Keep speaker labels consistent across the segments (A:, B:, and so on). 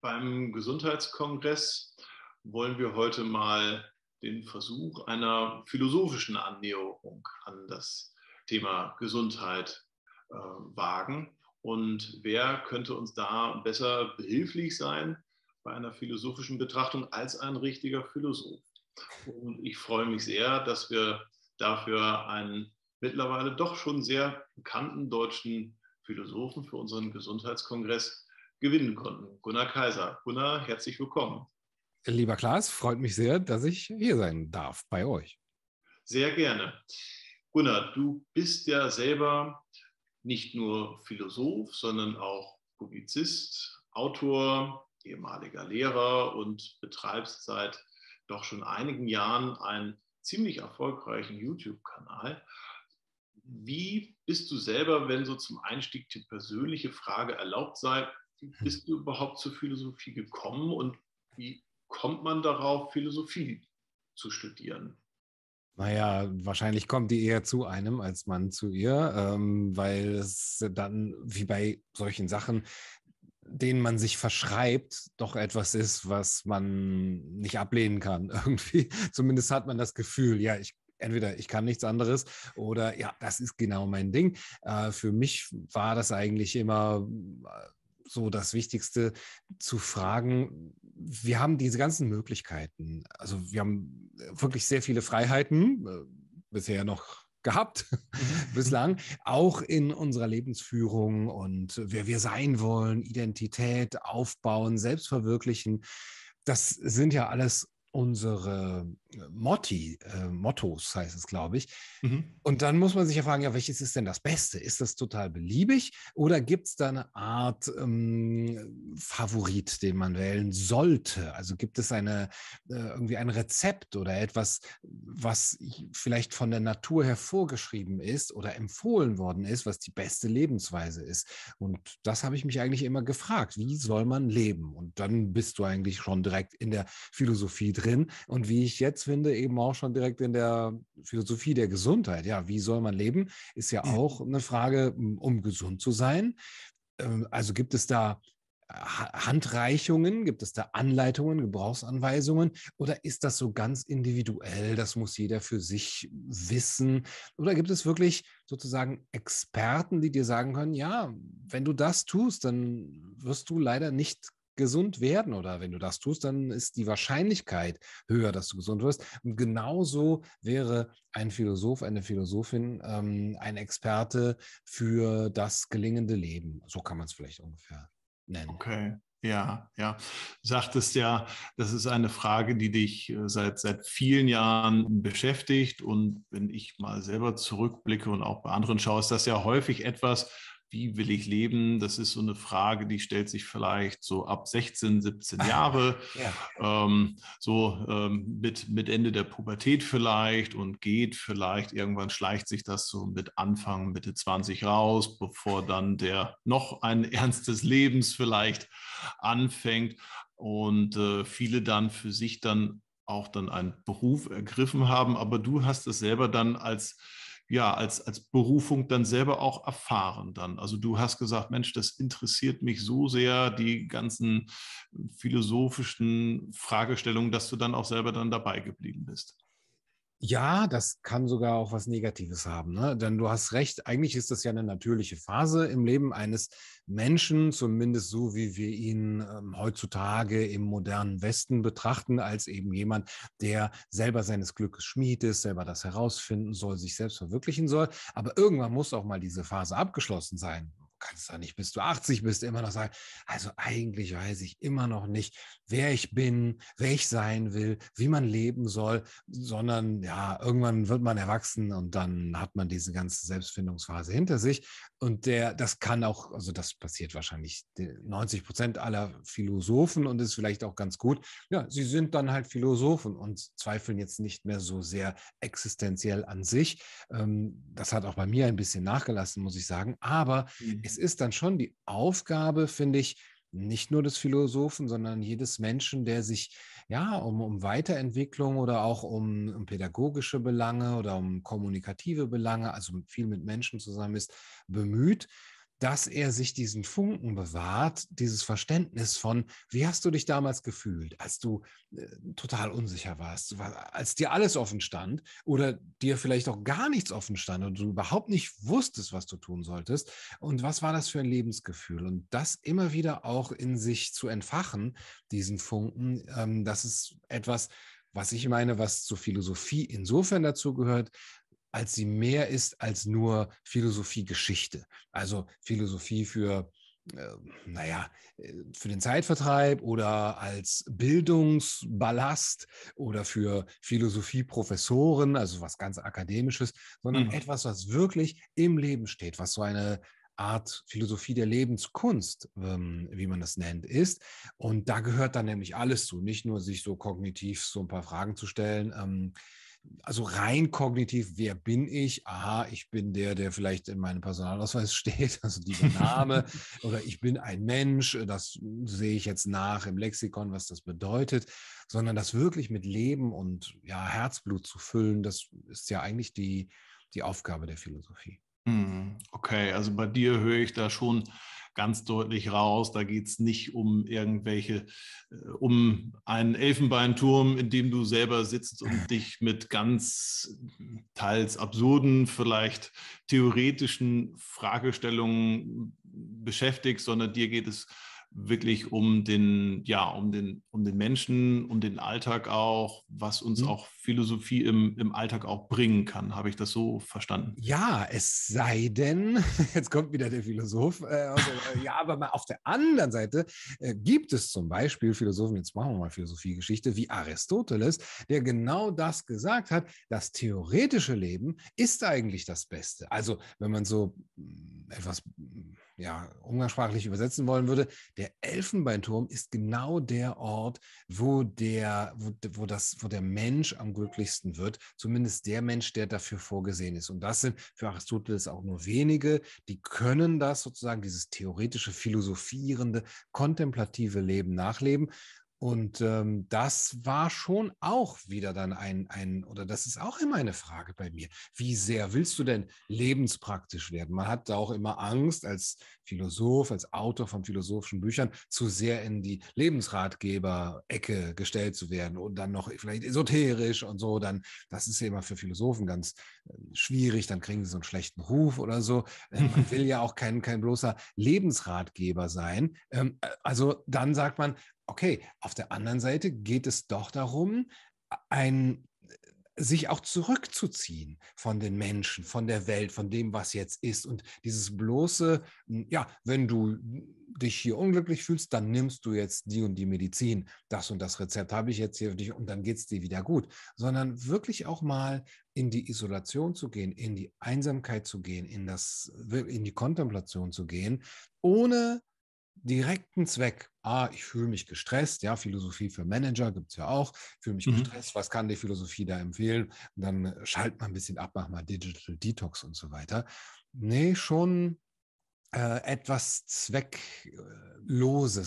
A: Beim Gesundheitskongress wollen wir heute mal den Versuch einer philosophischen Annäherung an das Thema Gesundheit äh, wagen. Und wer könnte uns da besser behilflich sein bei einer philosophischen Betrachtung als ein richtiger Philosoph? Und ich freue mich sehr, dass wir dafür einen mittlerweile doch schon sehr bekannten deutschen Philosophen für unseren Gesundheitskongress gewinnen konnten. Gunnar Kaiser. Gunnar, herzlich willkommen.
B: Lieber Klaas, freut mich sehr, dass ich hier sein darf bei euch.
A: Sehr gerne. Gunnar, du bist ja selber nicht nur Philosoph, sondern auch Publizist, Autor, ehemaliger Lehrer und betreibst seit doch schon einigen Jahren einen ziemlich erfolgreichen YouTube-Kanal. Wie bist du selber, wenn so zum Einstieg die persönliche Frage erlaubt sei, wie bist du überhaupt zur Philosophie gekommen und wie kommt man darauf, Philosophie zu studieren?
B: Naja, wahrscheinlich kommt die eher zu einem als man zu ihr, ähm, weil es dann wie bei solchen Sachen, denen man sich verschreibt, doch etwas ist, was man nicht ablehnen kann. Irgendwie, zumindest hat man das Gefühl, ja, ich entweder ich kann nichts anderes oder ja, das ist genau mein Ding. Äh, für mich war das eigentlich immer so das Wichtigste zu fragen. Wir haben diese ganzen Möglichkeiten. Also wir haben wirklich sehr viele Freiheiten, äh, bisher noch gehabt mhm. bislang, auch in unserer Lebensführung und wer wir sein wollen, Identität aufbauen, selbstverwirklichen. Das sind ja alles unsere äh, Motti, äh, Mottos heißt es, glaube ich. Mhm. Und dann muss man sich ja fragen, ja, welches ist denn das Beste? Ist das total beliebig oder gibt es da eine Art ähm, Favorit, den man wählen sollte? Also gibt es eine äh, irgendwie ein Rezept oder etwas, was vielleicht von der Natur hervorgeschrieben ist oder empfohlen worden ist, was die beste Lebensweise ist? Und das habe ich mich eigentlich immer gefragt. Wie soll man leben? Und dann bist du eigentlich schon direkt in der Philosophie drin. Und wie ich jetzt finde, eben auch schon direkt in der Philosophie der Gesundheit. Ja, wie soll man leben? Ist ja auch eine Frage, um gesund zu sein. Ähm, also gibt es da Handreichungen? Gibt es da Anleitungen, Gebrauchsanweisungen? Oder ist das so ganz individuell? Das muss jeder für sich wissen? Oder gibt es wirklich sozusagen Experten, die dir sagen können, ja, wenn du das tust, dann wirst du leider nicht gesund werden oder wenn du das tust, dann ist die Wahrscheinlichkeit höher, dass du gesund wirst. Und genauso wäre ein Philosoph, eine Philosophin, ähm, ein Experte für das gelingende Leben. So kann man es vielleicht ungefähr nennen.
A: Okay. Ja, ja. Du sagtest ja, das ist eine Frage, die dich äh, seit, seit vielen Jahren beschäftigt. Und wenn ich mal selber zurückblicke und auch bei anderen schaue, ist das ja häufig etwas, wie will ich leben? Das ist so eine Frage, die stellt sich vielleicht so ab 16, 17 Jahre, ja. ähm, so ähm, mit, mit Ende der Pubertät vielleicht und geht vielleicht, irgendwann schleicht sich das so mit Anfang, Mitte 20 raus, bevor dann der noch ein Ernst des Lebens vielleicht anfängt und äh, viele dann für sich dann auch dann einen Beruf ergriffen haben. Aber du hast es selber dann als ja, als, als Berufung dann selber auch erfahren dann. Also du hast gesagt, Mensch, das interessiert mich so sehr, die ganzen philosophischen Fragestellungen, dass du dann auch selber dann dabei geblieben bist.
B: Ja, das kann sogar auch was Negatives haben. Ne? Denn du hast recht, eigentlich ist das ja eine natürliche Phase im Leben eines Menschen, zumindest so wie wir ihn ähm, heutzutage im modernen Westen betrachten, als eben jemand, der selber seines Glückes Schmied ist, selber das herausfinden soll, sich selbst verwirklichen soll. Aber irgendwann muss auch mal diese Phase abgeschlossen sein kannst da nicht, bis du 80 bist, immer noch sagen, also eigentlich weiß ich immer noch nicht, wer ich bin, wer ich sein will, wie man leben soll, sondern ja, irgendwann wird man erwachsen und dann hat man diese ganze Selbstfindungsphase hinter sich. Und der, das kann auch, also das passiert wahrscheinlich 90 Prozent aller Philosophen und ist vielleicht auch ganz gut. Ja, sie sind dann halt Philosophen und zweifeln jetzt nicht mehr so sehr existenziell an sich. Ähm, das hat auch bei mir ein bisschen nachgelassen, muss ich sagen. Aber mhm es ist dann schon die Aufgabe, finde ich, nicht nur des Philosophen, sondern jedes Menschen, der sich ja um, um Weiterentwicklung oder auch um, um pädagogische Belange oder um kommunikative Belange, also viel mit Menschen zusammen ist, bemüht, dass er sich diesen Funken bewahrt, dieses Verständnis von, wie hast du dich damals gefühlt, als du äh, total unsicher warst, als dir alles offen stand oder dir vielleicht auch gar nichts offen stand und du überhaupt nicht wusstest, was du tun solltest. Und was war das für ein Lebensgefühl? Und das immer wieder auch in sich zu entfachen, diesen Funken, ähm, das ist etwas, was ich meine, was zur Philosophie insofern dazu gehört, als sie mehr ist als nur Philosophie-Geschichte. Also Philosophie für, äh, naja, äh, für den Zeitvertreib oder als Bildungsballast oder für Philosophie-Professoren, also was ganz Akademisches, sondern mhm. etwas, was wirklich im Leben steht, was so eine Art Philosophie der Lebenskunst, ähm, wie man das nennt, ist. Und da gehört dann nämlich alles zu, nicht nur sich so kognitiv so ein paar Fragen zu stellen. Also rein kognitiv, wer bin ich? Aha, ich bin der, der vielleicht in meinem Personalausweis steht, also dieser Name, oder ich bin ein Mensch, das sehe ich jetzt nach im Lexikon, was das bedeutet, sondern das wirklich mit Leben und ja, Herzblut zu füllen, das ist ja eigentlich die, die Aufgabe der Philosophie.
A: Hm, okay, also bei dir höre ich da schon ganz deutlich raus. Da geht es nicht um irgendwelche, äh, um einen Elfenbeinturm, in dem du selber sitzt und dich mit ganz teils absurden, vielleicht theoretischen Fragestellungen beschäftigst, sondern dir geht es wirklich um den, ja, um den, um den Menschen, um den Alltag auch, was uns mhm. auch Philosophie im, im Alltag auch bringen kann. Habe ich das so verstanden?
B: Ja, es sei denn, jetzt kommt wieder der Philosoph, äh, also, ja, aber mal auf der anderen Seite äh, gibt es zum Beispiel Philosophen, jetzt machen wir mal Philosophiegeschichte, wie Aristoteles, der genau das gesagt hat, das theoretische Leben ist eigentlich das Beste. Also wenn man so hm, etwas hm, ja, umgangssprachlich übersetzen wollen würde, der Elfenbeinturm ist genau der Ort, wo der, wo, wo, das, wo der Mensch am glücklichsten wird, zumindest der Mensch, der dafür vorgesehen ist. Und das sind für Aristoteles auch nur wenige, die können das sozusagen, dieses theoretische, philosophierende, kontemplative Leben nachleben. Und ähm, das war schon auch wieder dann ein, ein, oder das ist auch immer eine Frage bei mir. Wie sehr willst du denn lebenspraktisch werden? Man hat da auch immer Angst, als Philosoph, als Autor von philosophischen Büchern, zu sehr in die Lebensratgeber-Ecke gestellt zu werden und dann noch vielleicht esoterisch und so. Dann, das ist ja immer für Philosophen ganz äh, schwierig, dann kriegen sie so einen schlechten Ruf oder so. Äh, man will ja auch kein, kein bloßer Lebensratgeber sein. Ähm, äh, also dann sagt man, okay, auf der anderen Seite geht es doch darum, ein sich auch zurückzuziehen von den Menschen, von der Welt, von dem, was jetzt ist. Und dieses bloße, hm, ja, wenn du dich hier unglücklich fühlst, dann nimmst du jetzt die und die Medizin. Das und das Rezept habe ich jetzt hier für dich und dann geht es dir wieder gut. Sondern wirklich auch mal in die Isolation zu gehen, in die Einsamkeit zu gehen, in, das, in die Kontemplation zu gehen, ohne direkten Zweck. Ah, ich fühle mich gestresst, ja, Philosophie für Manager gibt es ja auch, fühle mich mhm. gestresst, was kann die Philosophie da empfehlen? Und dann äh, schalt mal ein bisschen ab, mach mal Digital Detox und so weiter. Nee, schon äh, etwas Zweckloses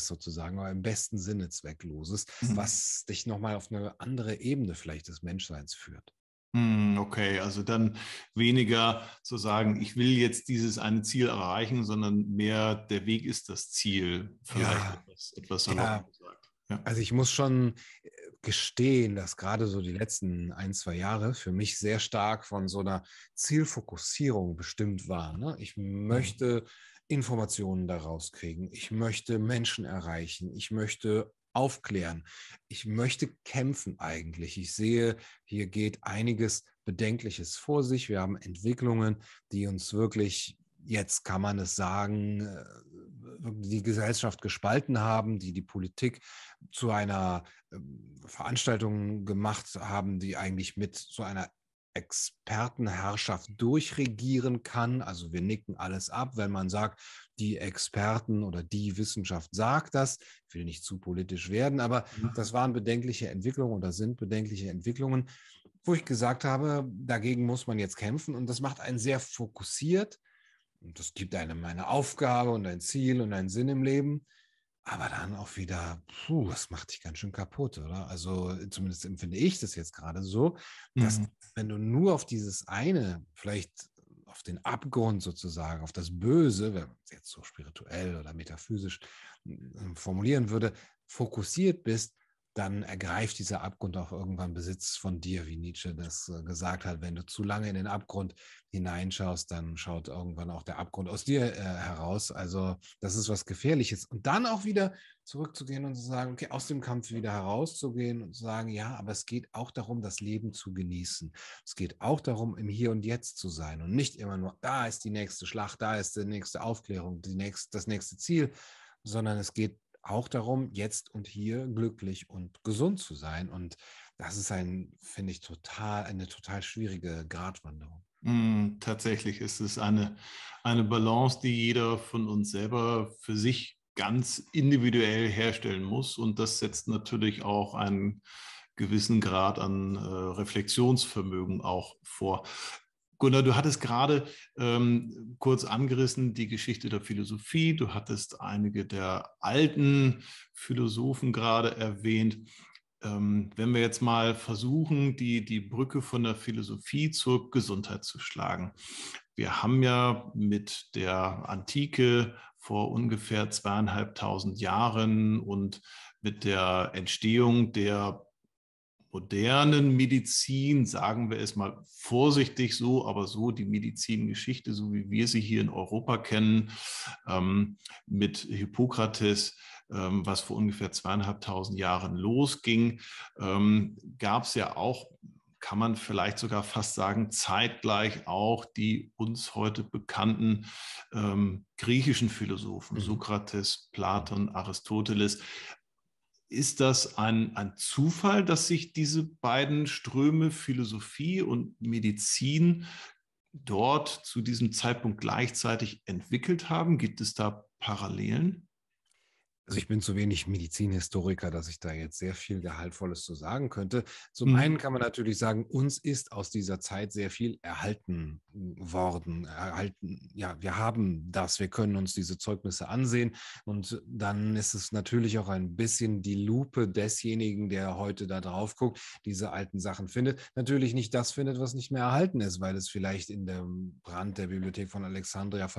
B: sozusagen, oder im besten Sinne Zweckloses, mhm. was dich nochmal auf eine andere Ebene vielleicht des Menschseins führt.
A: Hm, okay, also dann weniger zu sagen, ich will jetzt dieses eine Ziel erreichen, sondern mehr der Weg ist das Ziel.
B: Vielleicht ja, etwas, etwas ja. gesagt. Ja. Also ich muss schon äh, gestehen, dass gerade so die letzten ein, zwei Jahre für mich sehr stark von so einer Zielfokussierung bestimmt waren. Ne? Ich mhm. möchte Informationen daraus kriegen. Ich möchte Menschen erreichen. Ich möchte aufklären. Ich möchte kämpfen eigentlich. Ich sehe, hier geht einiges Bedenkliches vor sich. Wir haben Entwicklungen, die uns wirklich, jetzt kann man es sagen, äh, die Gesellschaft gespalten haben, die die Politik zu einer ähm, Veranstaltung gemacht haben, die eigentlich mit so einer Expertenherrschaft durchregieren kann. Also wir nicken alles ab, wenn man sagt, die Experten oder die Wissenschaft sagt das. Ich will nicht zu politisch werden, aber mhm. das waren bedenkliche Entwicklungen oder sind bedenkliche Entwicklungen, wo ich gesagt habe, dagegen muss man jetzt kämpfen und das macht einen sehr fokussiert und das gibt einem eine Aufgabe und ein Ziel und einen Sinn im Leben. Aber dann auch wieder, puh, das macht dich ganz schön kaputt, oder? Also zumindest empfinde ich das jetzt gerade so, dass mhm. wenn du nur auf dieses eine, vielleicht auf den Abgrund sozusagen, auf das Böse, wenn man es jetzt so spirituell oder metaphysisch äh, formulieren würde, fokussiert bist, dann ergreift dieser Abgrund auch irgendwann Besitz von dir, wie Nietzsche das äh, gesagt hat. Wenn du zu lange in den Abgrund hineinschaust, dann schaut irgendwann auch der Abgrund aus dir äh, heraus. Also das ist was Gefährliches. Und dann auch wieder zurückzugehen und zu sagen, okay, aus dem Kampf wieder herauszugehen und zu sagen, ja, aber es geht auch darum, das Leben zu genießen. Es geht auch darum, im Hier und Jetzt zu sein und nicht immer nur, da ist die nächste Schlacht, da ist die nächste Aufklärung, die nächste, das nächste Ziel, sondern es geht auch darum, jetzt und hier glücklich und gesund zu sein. Und das ist ein, finde ich, total, eine total schwierige Gratwanderung.
A: Mm, tatsächlich ist es eine, eine Balance, die jeder von uns selber für sich ganz individuell herstellen muss. Und das setzt natürlich auch einen gewissen Grad an äh, Reflexionsvermögen auch vor. Gunnar, du hattest gerade ähm, kurz angerissen die Geschichte der Philosophie. Du hattest einige der alten Philosophen gerade erwähnt. Ähm, wenn wir jetzt mal versuchen, die, die Brücke von der Philosophie zur Gesundheit zu schlagen. Wir haben ja mit der Antike vor ungefähr zweieinhalbtausend Jahren und mit der Entstehung der modernen Medizin, sagen wir es mal vorsichtig so, aber so die Medizingeschichte, so wie wir sie hier in Europa kennen, ähm, mit Hippokrates, ähm, was vor ungefähr zweieinhalbtausend Jahren losging, ähm, gab es ja auch kann man vielleicht sogar fast sagen, zeitgleich auch die uns heute bekannten ähm, griechischen Philosophen, mhm. Sokrates, Platon, Aristoteles. Ist das ein, ein Zufall, dass sich diese beiden Ströme, Philosophie und Medizin, dort zu diesem Zeitpunkt gleichzeitig entwickelt haben? Gibt es da Parallelen?
B: Also ich bin zu wenig Medizinhistoriker, dass ich da jetzt sehr viel Gehaltvolles zu sagen könnte. Zum mhm. einen kann man natürlich sagen, uns ist aus dieser Zeit sehr viel erhalten worden. Erhalten, ja, wir haben das, wir können uns diese Zeugnisse ansehen. Und dann ist es natürlich auch ein bisschen die Lupe desjenigen, der heute da drauf guckt, diese alten Sachen findet. Natürlich nicht das findet, was nicht mehr erhalten ist, weil es vielleicht in dem Brand der Bibliothek von Alexandria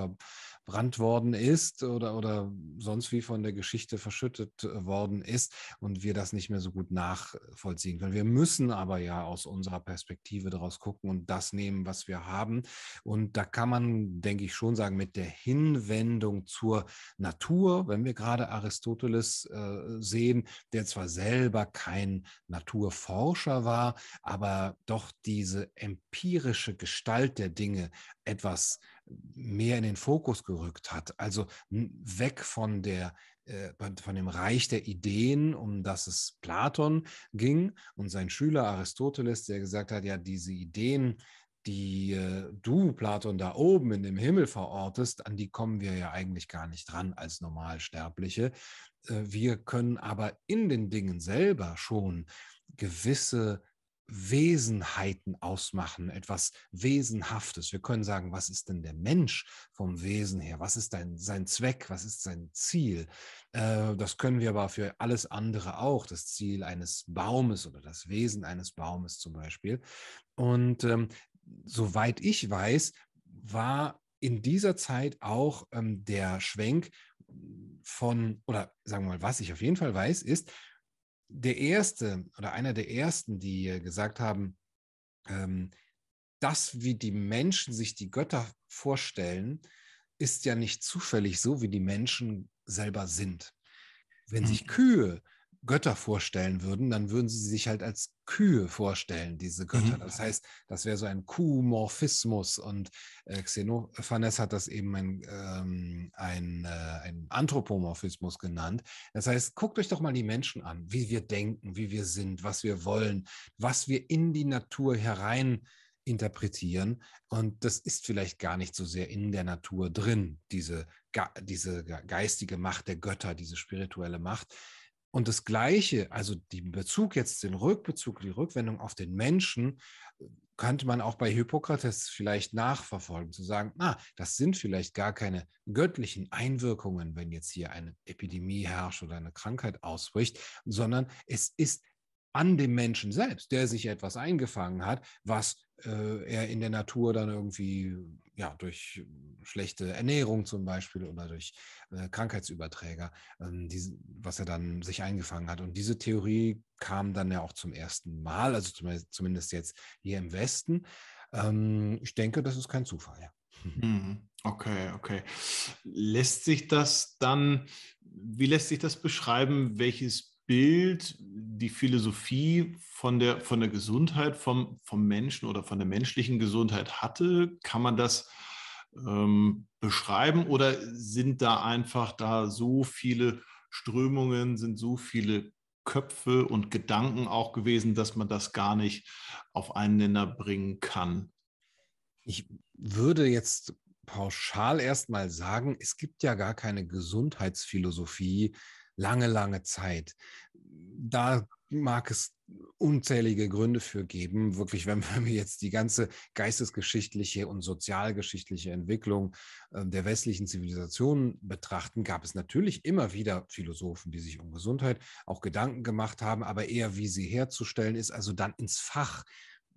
B: verbrannt worden ist oder, oder sonst wie von der Geschichte verschüttet äh, worden ist und wir das nicht mehr so gut nachvollziehen können. Wir müssen aber ja aus unserer Perspektive daraus gucken und das nehmen, was wir haben. Und da kann man, denke ich, schon sagen, mit der Hinwendung zur Natur, wenn wir gerade Aristoteles äh, sehen, der zwar selber kein Naturforscher war, aber doch diese empirische Gestalt der Dinge etwas mehr in den Fokus gerückt hat. Also weg von der äh, von dem Reich der Ideen, um das es Platon ging und sein Schüler Aristoteles, der gesagt hat, ja, diese Ideen, die äh, du, Platon, da oben in dem Himmel verortest, an die kommen wir ja eigentlich gar nicht dran als Normalsterbliche. Äh, wir können aber in den Dingen selber schon gewisse Wesenheiten ausmachen, etwas Wesenhaftes. Wir können sagen, was ist denn der Mensch vom Wesen her? Was ist dein, sein Zweck? Was ist sein Ziel? Äh, das können wir aber für alles andere auch. Das Ziel eines Baumes oder das Wesen eines Baumes zum Beispiel. Und ähm, soweit ich weiß, war in dieser Zeit auch ähm, der Schwenk von, oder sagen wir mal, was ich auf jeden Fall weiß, ist, der erste oder einer der ersten, die äh, gesagt haben, ähm, das, wie die Menschen sich die Götter vorstellen, ist ja nicht zufällig so, wie die Menschen selber sind. Wenn sich mhm. Kühe Götter vorstellen würden, dann würden sie sich halt als Kühe vorstellen, diese Götter. Mhm. Das heißt, das wäre so ein Kuhmorphismus und äh, Xenophanes hat das eben ein, ähm, ein, äh, ein Anthropomorphismus genannt. Das heißt, guckt euch doch mal die Menschen an, wie wir denken, wie wir sind, was wir wollen, was wir in die Natur herein interpretieren. Und das ist vielleicht gar nicht so sehr in der Natur drin, diese, diese geistige Macht der Götter, diese spirituelle Macht. Und das Gleiche, also den Bezug jetzt, den Rückbezug, die Rückwendung auf den Menschen, könnte man auch bei Hippokrates vielleicht nachverfolgen, zu sagen, ah, das sind vielleicht gar keine göttlichen Einwirkungen, wenn jetzt hier eine Epidemie herrscht oder eine Krankheit ausbricht, sondern es ist an dem Menschen selbst, der sich etwas eingefangen hat, was äh, er in der Natur dann irgendwie ja, durch schlechte Ernährung zum Beispiel oder durch äh, Krankheitsüberträger, ähm, die, was er dann sich eingefangen hat. Und diese Theorie kam dann ja auch zum ersten Mal, also zumindest jetzt hier im Westen. Ähm, ich denke, das ist kein Zufall, ja.
A: Mhm. Okay, okay. Lässt sich das dann, wie lässt sich das beschreiben, welches Bild die Philosophie von der, von der Gesundheit vom, vom Menschen oder von der menschlichen Gesundheit hatte? Kann man das ähm, beschreiben oder sind da einfach da so viele Strömungen, sind so viele Köpfe und Gedanken auch gewesen, dass man das gar nicht auf einen Nenner bringen kann?
B: Ich würde jetzt pauschal erstmal sagen, es gibt ja gar keine Gesundheitsphilosophie lange, lange Zeit. Da mag es unzählige Gründe für geben. Wirklich, wenn wir jetzt die ganze geistesgeschichtliche und sozialgeschichtliche Entwicklung äh, der westlichen Zivilisation betrachten, gab es natürlich immer wieder Philosophen, die sich um Gesundheit auch Gedanken gemacht haben, aber eher wie sie herzustellen ist, also dann ins Fach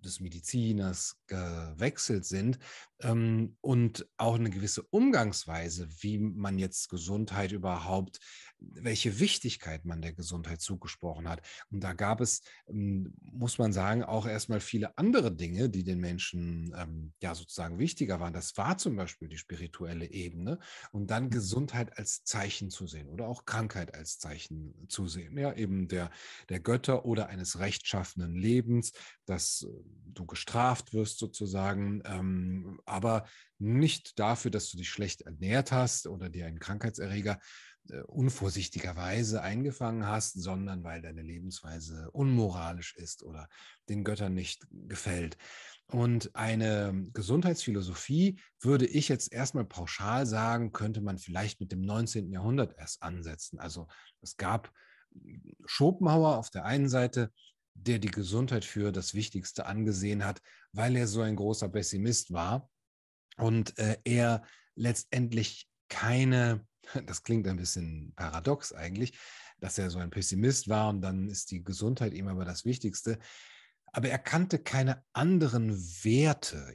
B: des Mediziners gewechselt sind ähm, und auch eine gewisse Umgangsweise, wie man jetzt Gesundheit überhaupt, welche Wichtigkeit man der Gesundheit zugesprochen hat. Und da gab es, ähm, muss man sagen, auch erstmal viele andere Dinge, die den Menschen ähm, ja sozusagen wichtiger waren. Das war zum Beispiel die spirituelle Ebene und dann mhm. Gesundheit als Zeichen zu sehen oder auch Krankheit als Zeichen zu sehen. Ja, eben der, der Götter oder eines rechtschaffenen Lebens, dass äh, du gestraft wirst sozusagen. Ähm, aber nicht dafür, dass du dich schlecht ernährt hast oder dir einen Krankheitserreger unvorsichtigerweise eingefangen hast, sondern weil deine Lebensweise unmoralisch ist oder den Göttern nicht gefällt. Und eine Gesundheitsphilosophie würde ich jetzt erstmal pauschal sagen, könnte man vielleicht mit dem 19. Jahrhundert erst ansetzen. Also es gab Schopenhauer auf der einen Seite, der die Gesundheit für das Wichtigste angesehen hat, weil er so ein großer Pessimist war und äh, er letztendlich keine, das klingt ein bisschen paradox eigentlich, dass er so ein Pessimist war und dann ist die Gesundheit ihm aber das Wichtigste. Aber er kannte keine anderen Werte,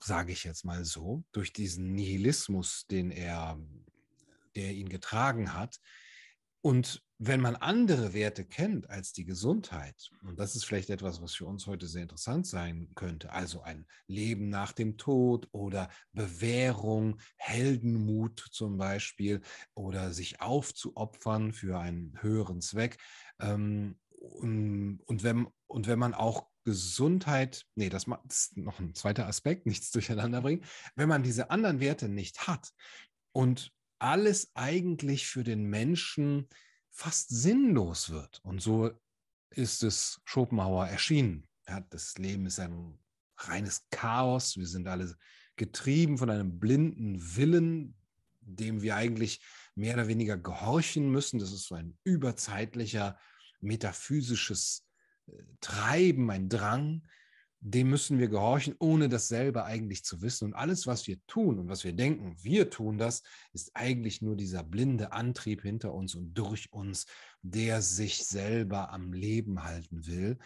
B: sage ich jetzt mal so, durch diesen Nihilismus, den er, der ihn getragen hat. Und wenn man andere Werte kennt als die Gesundheit, und das ist vielleicht etwas, was für uns heute sehr interessant sein könnte, also ein Leben nach dem Tod oder Bewährung, Heldenmut zum Beispiel oder sich aufzuopfern für einen höheren Zweck. Ähm, und, wenn, und wenn man auch Gesundheit, nee, das ist noch ein zweiter Aspekt, nichts durcheinander bringen, wenn man diese anderen Werte nicht hat und alles eigentlich für den Menschen fast sinnlos wird. Und so ist es Schopenhauer erschienen. Ja, das Leben ist ein reines Chaos. Wir sind alle getrieben von einem blinden Willen, dem wir eigentlich mehr oder weniger gehorchen müssen. Das ist so ein überzeitlicher, metaphysisches äh, Treiben, ein Drang, dem müssen wir gehorchen, ohne das selber eigentlich zu wissen. Und alles, was wir tun und was wir denken, wir tun das, ist eigentlich nur dieser blinde Antrieb hinter uns und durch uns, der sich selber am Leben halten will.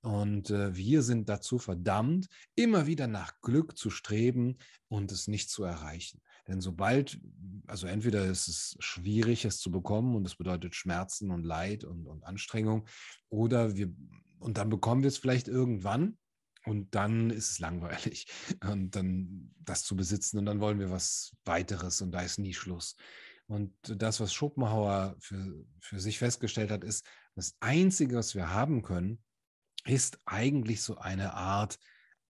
B: Und äh, wir sind dazu verdammt, immer wieder nach Glück zu streben und es nicht zu erreichen. Denn sobald, also entweder ist es schwierig, es zu bekommen und es bedeutet Schmerzen und Leid und, und Anstrengung, oder wir, und dann bekommen wir es vielleicht irgendwann, und dann ist es langweilig, und dann das zu besitzen. Und dann wollen wir was weiteres und da ist nie Schluss. Und das, was Schopenhauer für, für sich festgestellt hat, ist, das Einzige, was wir haben können, ist eigentlich so eine Art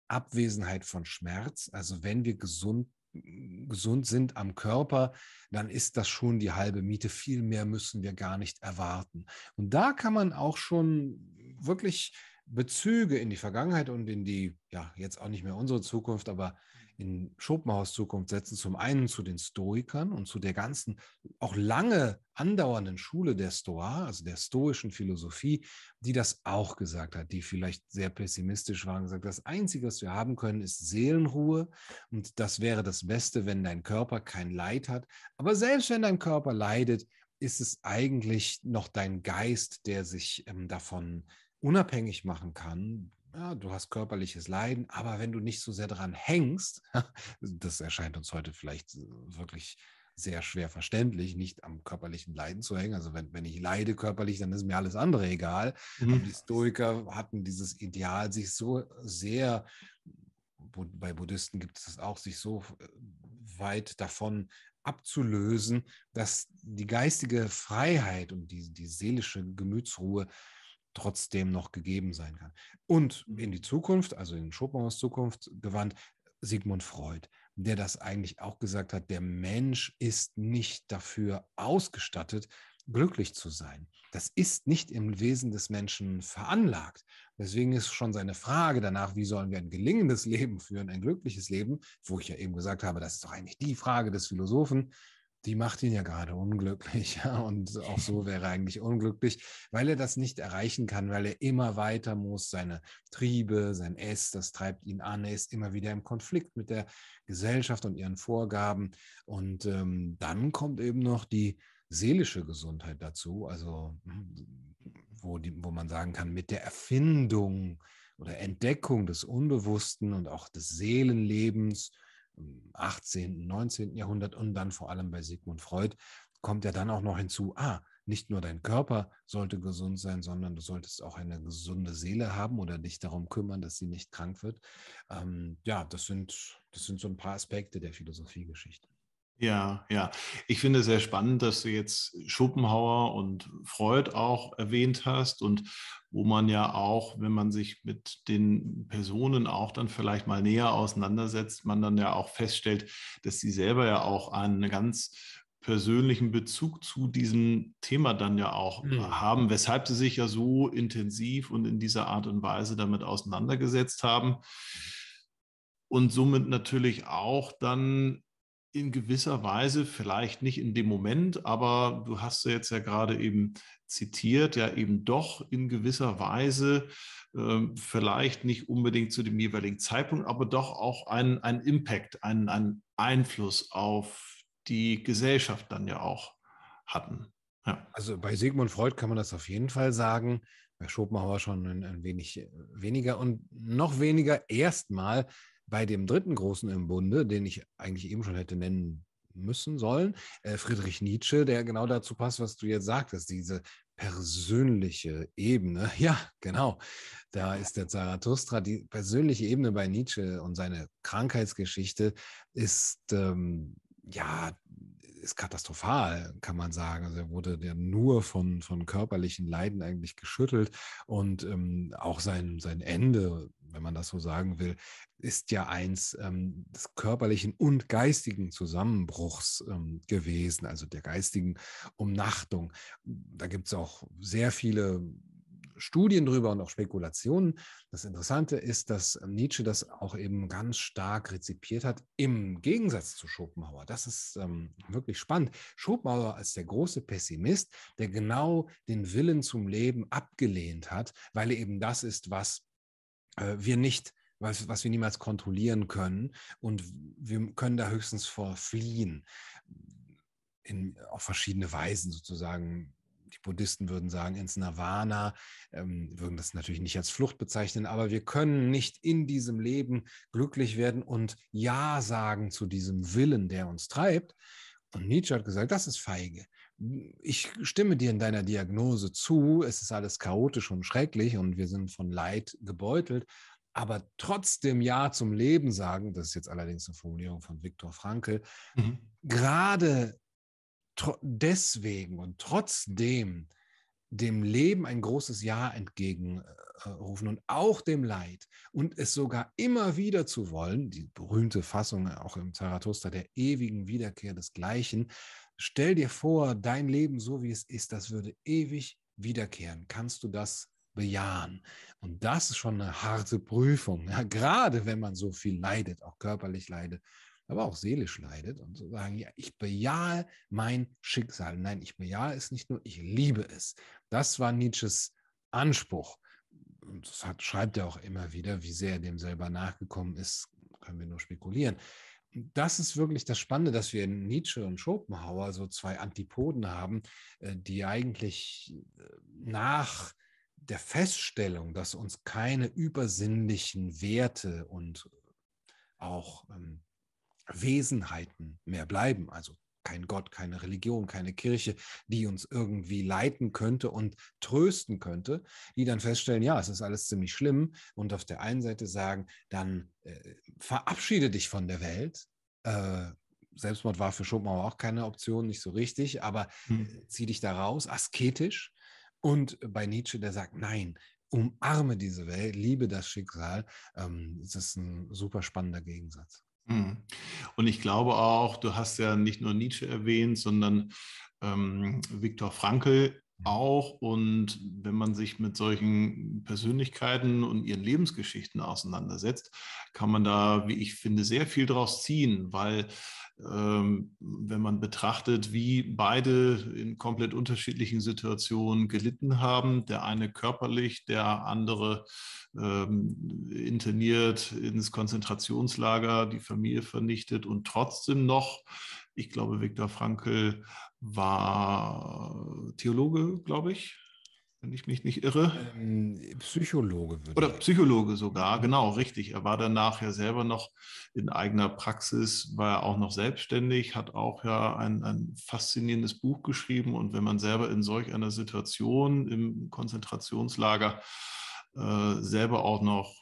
B: Abwesenheit von Schmerz. Also wenn wir gesund, gesund sind am Körper, dann ist das schon die halbe Miete. Viel mehr müssen wir gar nicht erwarten. Und da kann man auch schon wirklich Bezüge in die Vergangenheit und in die, ja, jetzt auch nicht mehr unsere Zukunft, aber in Schopenhauers Zukunft setzen. Zum einen zu den Stoikern und zu der ganzen, auch lange andauernden Schule der Stoa, also der stoischen Philosophie, die das auch gesagt hat, die vielleicht sehr pessimistisch waren, gesagt, das Einzige, was wir haben können, ist Seelenruhe und das wäre das Beste, wenn dein Körper kein Leid hat. Aber selbst wenn dein Körper leidet, ist es eigentlich noch dein Geist, der sich ähm, davon unabhängig machen kann. Ja, du hast körperliches Leiden, aber wenn du nicht so sehr daran hängst, das erscheint uns heute vielleicht wirklich sehr schwer verständlich, nicht am körperlichen Leiden zu hängen. Also wenn, wenn ich leide körperlich, dann ist mir alles andere egal. Mhm. Die Stoiker hatten dieses Ideal, sich so sehr, bei Buddhisten gibt es das auch, sich so äh, weit davon abzulösen, dass die geistige Freiheit und die, die seelische Gemütsruhe trotzdem noch gegeben sein kann. Und in die Zukunft, also in Schopenhauers Zukunft gewandt, Sigmund Freud der das eigentlich auch gesagt hat, der Mensch ist nicht dafür ausgestattet, glücklich zu sein. Das ist nicht im Wesen des Menschen veranlagt. Deswegen ist schon seine Frage danach, wie sollen wir ein gelingendes Leben führen, ein glückliches Leben, wo ich ja eben gesagt habe, das ist doch eigentlich die Frage des Philosophen, die macht ihn ja gerade unglücklich. Ja? Und auch so wäre er eigentlich unglücklich, weil er das nicht erreichen kann, weil er immer weiter muss. Seine Triebe, sein Ess, das treibt ihn an. Er ist immer wieder im Konflikt mit der Gesellschaft und ihren Vorgaben. Und ähm, dann kommt eben noch die seelische Gesundheit dazu, also wo, die, wo man sagen kann, mit der Erfindung oder Entdeckung des Unbewussten und auch des Seelenlebens 18., 19. Jahrhundert und dann vor allem bei Sigmund Freud kommt ja dann auch noch hinzu, ah, nicht nur dein Körper sollte gesund sein, sondern du solltest auch eine gesunde Seele haben oder dich darum kümmern, dass sie nicht krank wird. Ähm, ja, das sind, das sind so ein paar Aspekte der Philosophiegeschichte.
A: Ja, ja. Ich finde es sehr spannend, dass du jetzt Schopenhauer und Freud auch erwähnt hast und wo man ja auch, wenn man sich mit den Personen auch dann vielleicht mal näher auseinandersetzt, man dann ja auch feststellt, dass sie selber ja auch einen ganz persönlichen Bezug zu diesem Thema dann ja auch mhm. haben, weshalb sie sich ja so intensiv und in dieser Art und Weise damit auseinandergesetzt haben und somit natürlich auch dann in gewisser Weise, vielleicht nicht in dem Moment, aber du hast ja jetzt ja gerade eben zitiert, ja eben doch in gewisser Weise, äh, vielleicht nicht unbedingt zu dem jeweiligen Zeitpunkt, aber doch auch einen, einen Impact, einen, einen Einfluss auf die Gesellschaft dann ja auch hatten.
B: Ja. Also bei Sigmund Freud kann man das auf jeden Fall sagen. Bei Schopenhauer schon ein, ein wenig weniger und noch weniger erstmal bei dem dritten Großen im Bunde, den ich eigentlich eben schon hätte nennen müssen sollen, äh, Friedrich Nietzsche, der genau dazu passt, was du jetzt sagtest, diese persönliche Ebene. Ja, genau. Da ist der Zarathustra. Die persönliche Ebene bei Nietzsche und seine Krankheitsgeschichte ist ähm, ja ist katastrophal, kann man sagen. Also er wurde ja nur von, von körperlichen Leiden eigentlich geschüttelt und ähm, auch sein, sein Ende wenn man das so sagen will, ist ja eins ähm, des körperlichen und geistigen Zusammenbruchs ähm, gewesen, also der geistigen Umnachtung. Da gibt es auch sehr viele Studien drüber und auch Spekulationen. Das Interessante ist, dass Nietzsche das auch eben ganz stark rezipiert hat, im Gegensatz zu Schopenhauer. Das ist ähm, wirklich spannend. Schopenhauer als der große Pessimist, der genau den Willen zum Leben abgelehnt hat, weil er eben das ist, was wir nicht, was, was wir niemals kontrollieren können. Und wir können da höchstens vor fliehen. In, auf verschiedene Weisen sozusagen. Die Buddhisten würden sagen ins Nirvana, ähm, würden das natürlich nicht als Flucht bezeichnen, aber wir können nicht in diesem Leben glücklich werden und Ja sagen zu diesem Willen, der uns treibt. Und Nietzsche hat gesagt, das ist feige ich stimme dir in deiner Diagnose zu, es ist alles chaotisch und schrecklich und wir sind von Leid gebeutelt, aber trotzdem Ja zum Leben sagen, das ist jetzt allerdings eine Formulierung von Viktor Frankl, mhm. gerade deswegen und trotzdem dem Leben ein großes Ja entgegenrufen und auch dem Leid und es sogar immer wieder zu wollen, die berühmte Fassung auch im Zarathustra der ewigen Wiederkehr des Gleichen, Stell dir vor, dein Leben so wie es ist, das würde ewig wiederkehren. Kannst du das bejahen? Und das ist schon eine harte Prüfung, ja, gerade wenn man so viel leidet, auch körperlich leidet, aber auch seelisch leidet und zu sagen, ja, ich bejahe mein Schicksal. Nein, ich bejahe es nicht nur, ich liebe es. Das war Nietzsches Anspruch. Und das hat, schreibt er auch immer wieder, wie sehr er dem selber nachgekommen ist, können wir nur spekulieren das ist wirklich das Spannende, dass wir in Nietzsche und Schopenhauer so zwei Antipoden haben, äh, die eigentlich äh, nach der Feststellung, dass uns keine übersinnlichen Werte und auch ähm, Wesenheiten mehr bleiben, also kein Gott, keine Religion, keine Kirche, die uns irgendwie leiten könnte und trösten könnte, die dann feststellen, ja, es ist alles ziemlich schlimm und auf der einen Seite sagen, dann äh, verabschiede dich von der Welt. Äh, Selbstmord war für Schopenhauer auch keine Option, nicht so richtig, aber hm. zieh dich da raus, asketisch. Und bei Nietzsche, der sagt, nein, umarme diese Welt, liebe das Schicksal. Ähm, das ist ein super spannender Gegensatz.
A: Mhm. Und ich glaube auch, du hast ja nicht nur Nietzsche erwähnt, sondern ähm, Viktor Frankl mhm. auch. Und wenn man sich mit solchen Persönlichkeiten und ihren Lebensgeschichten auseinandersetzt, kann man da, wie ich finde, sehr viel draus ziehen, weil ähm, wenn man betrachtet, wie beide in komplett unterschiedlichen Situationen gelitten haben, der eine körperlich, der andere ähm, interniert ins Konzentrationslager, die Familie vernichtet und trotzdem noch, ich glaube, Viktor Frankl war Theologe, glaube ich, wenn ich mich nicht irre.
B: Ähm, Psychologe.
A: Oder Psychologe sogar, genau, richtig. Er war danach ja selber noch in eigener Praxis, war er auch noch selbstständig, hat auch ja ein, ein faszinierendes Buch geschrieben. Und wenn man selber in solch einer Situation im Konzentrationslager äh, selber auch noch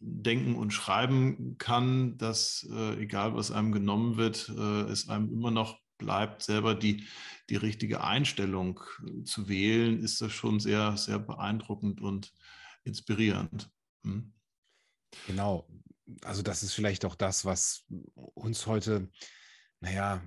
A: denken und schreiben kann, dass äh, egal was einem genommen wird, äh, es einem immer noch bleibt, selber die, die richtige Einstellung zu wählen, ist das schon sehr, sehr beeindruckend und inspirierend. Hm?
B: Genau. Also das ist vielleicht auch das, was uns heute, naja,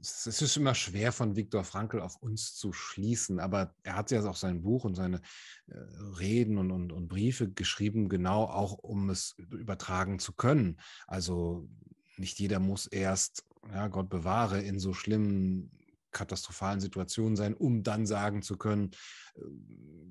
B: es ist immer schwer von Viktor Frankl auf uns zu schließen, aber er hat ja auch sein Buch und seine äh, Reden und, und, und Briefe geschrieben, genau auch um es übertragen zu können. Also nicht jeder muss erst ja, Gott bewahre, in so schlimmen, katastrophalen Situationen sein, um dann sagen zu können, äh,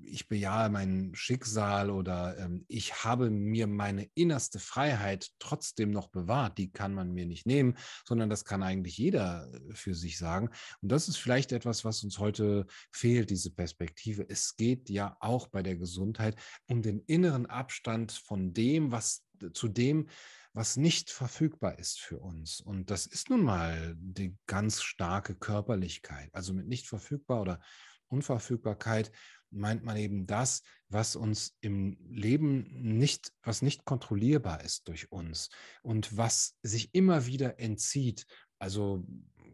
B: ich bejahe mein Schicksal oder ähm, ich habe mir meine innerste Freiheit trotzdem noch bewahrt. Die kann man mir nicht nehmen, sondern das kann eigentlich jeder äh, für sich sagen. Und das ist vielleicht etwas, was uns heute fehlt, diese Perspektive. Es geht ja auch bei der Gesundheit um den inneren Abstand von dem, was zu dem, was nicht verfügbar ist für uns. Und das ist nun mal die ganz starke Körperlichkeit. Also mit nicht verfügbar oder Unverfügbarkeit meint man eben das, was uns im Leben nicht, was nicht kontrollierbar ist durch uns und was sich immer wieder entzieht. Also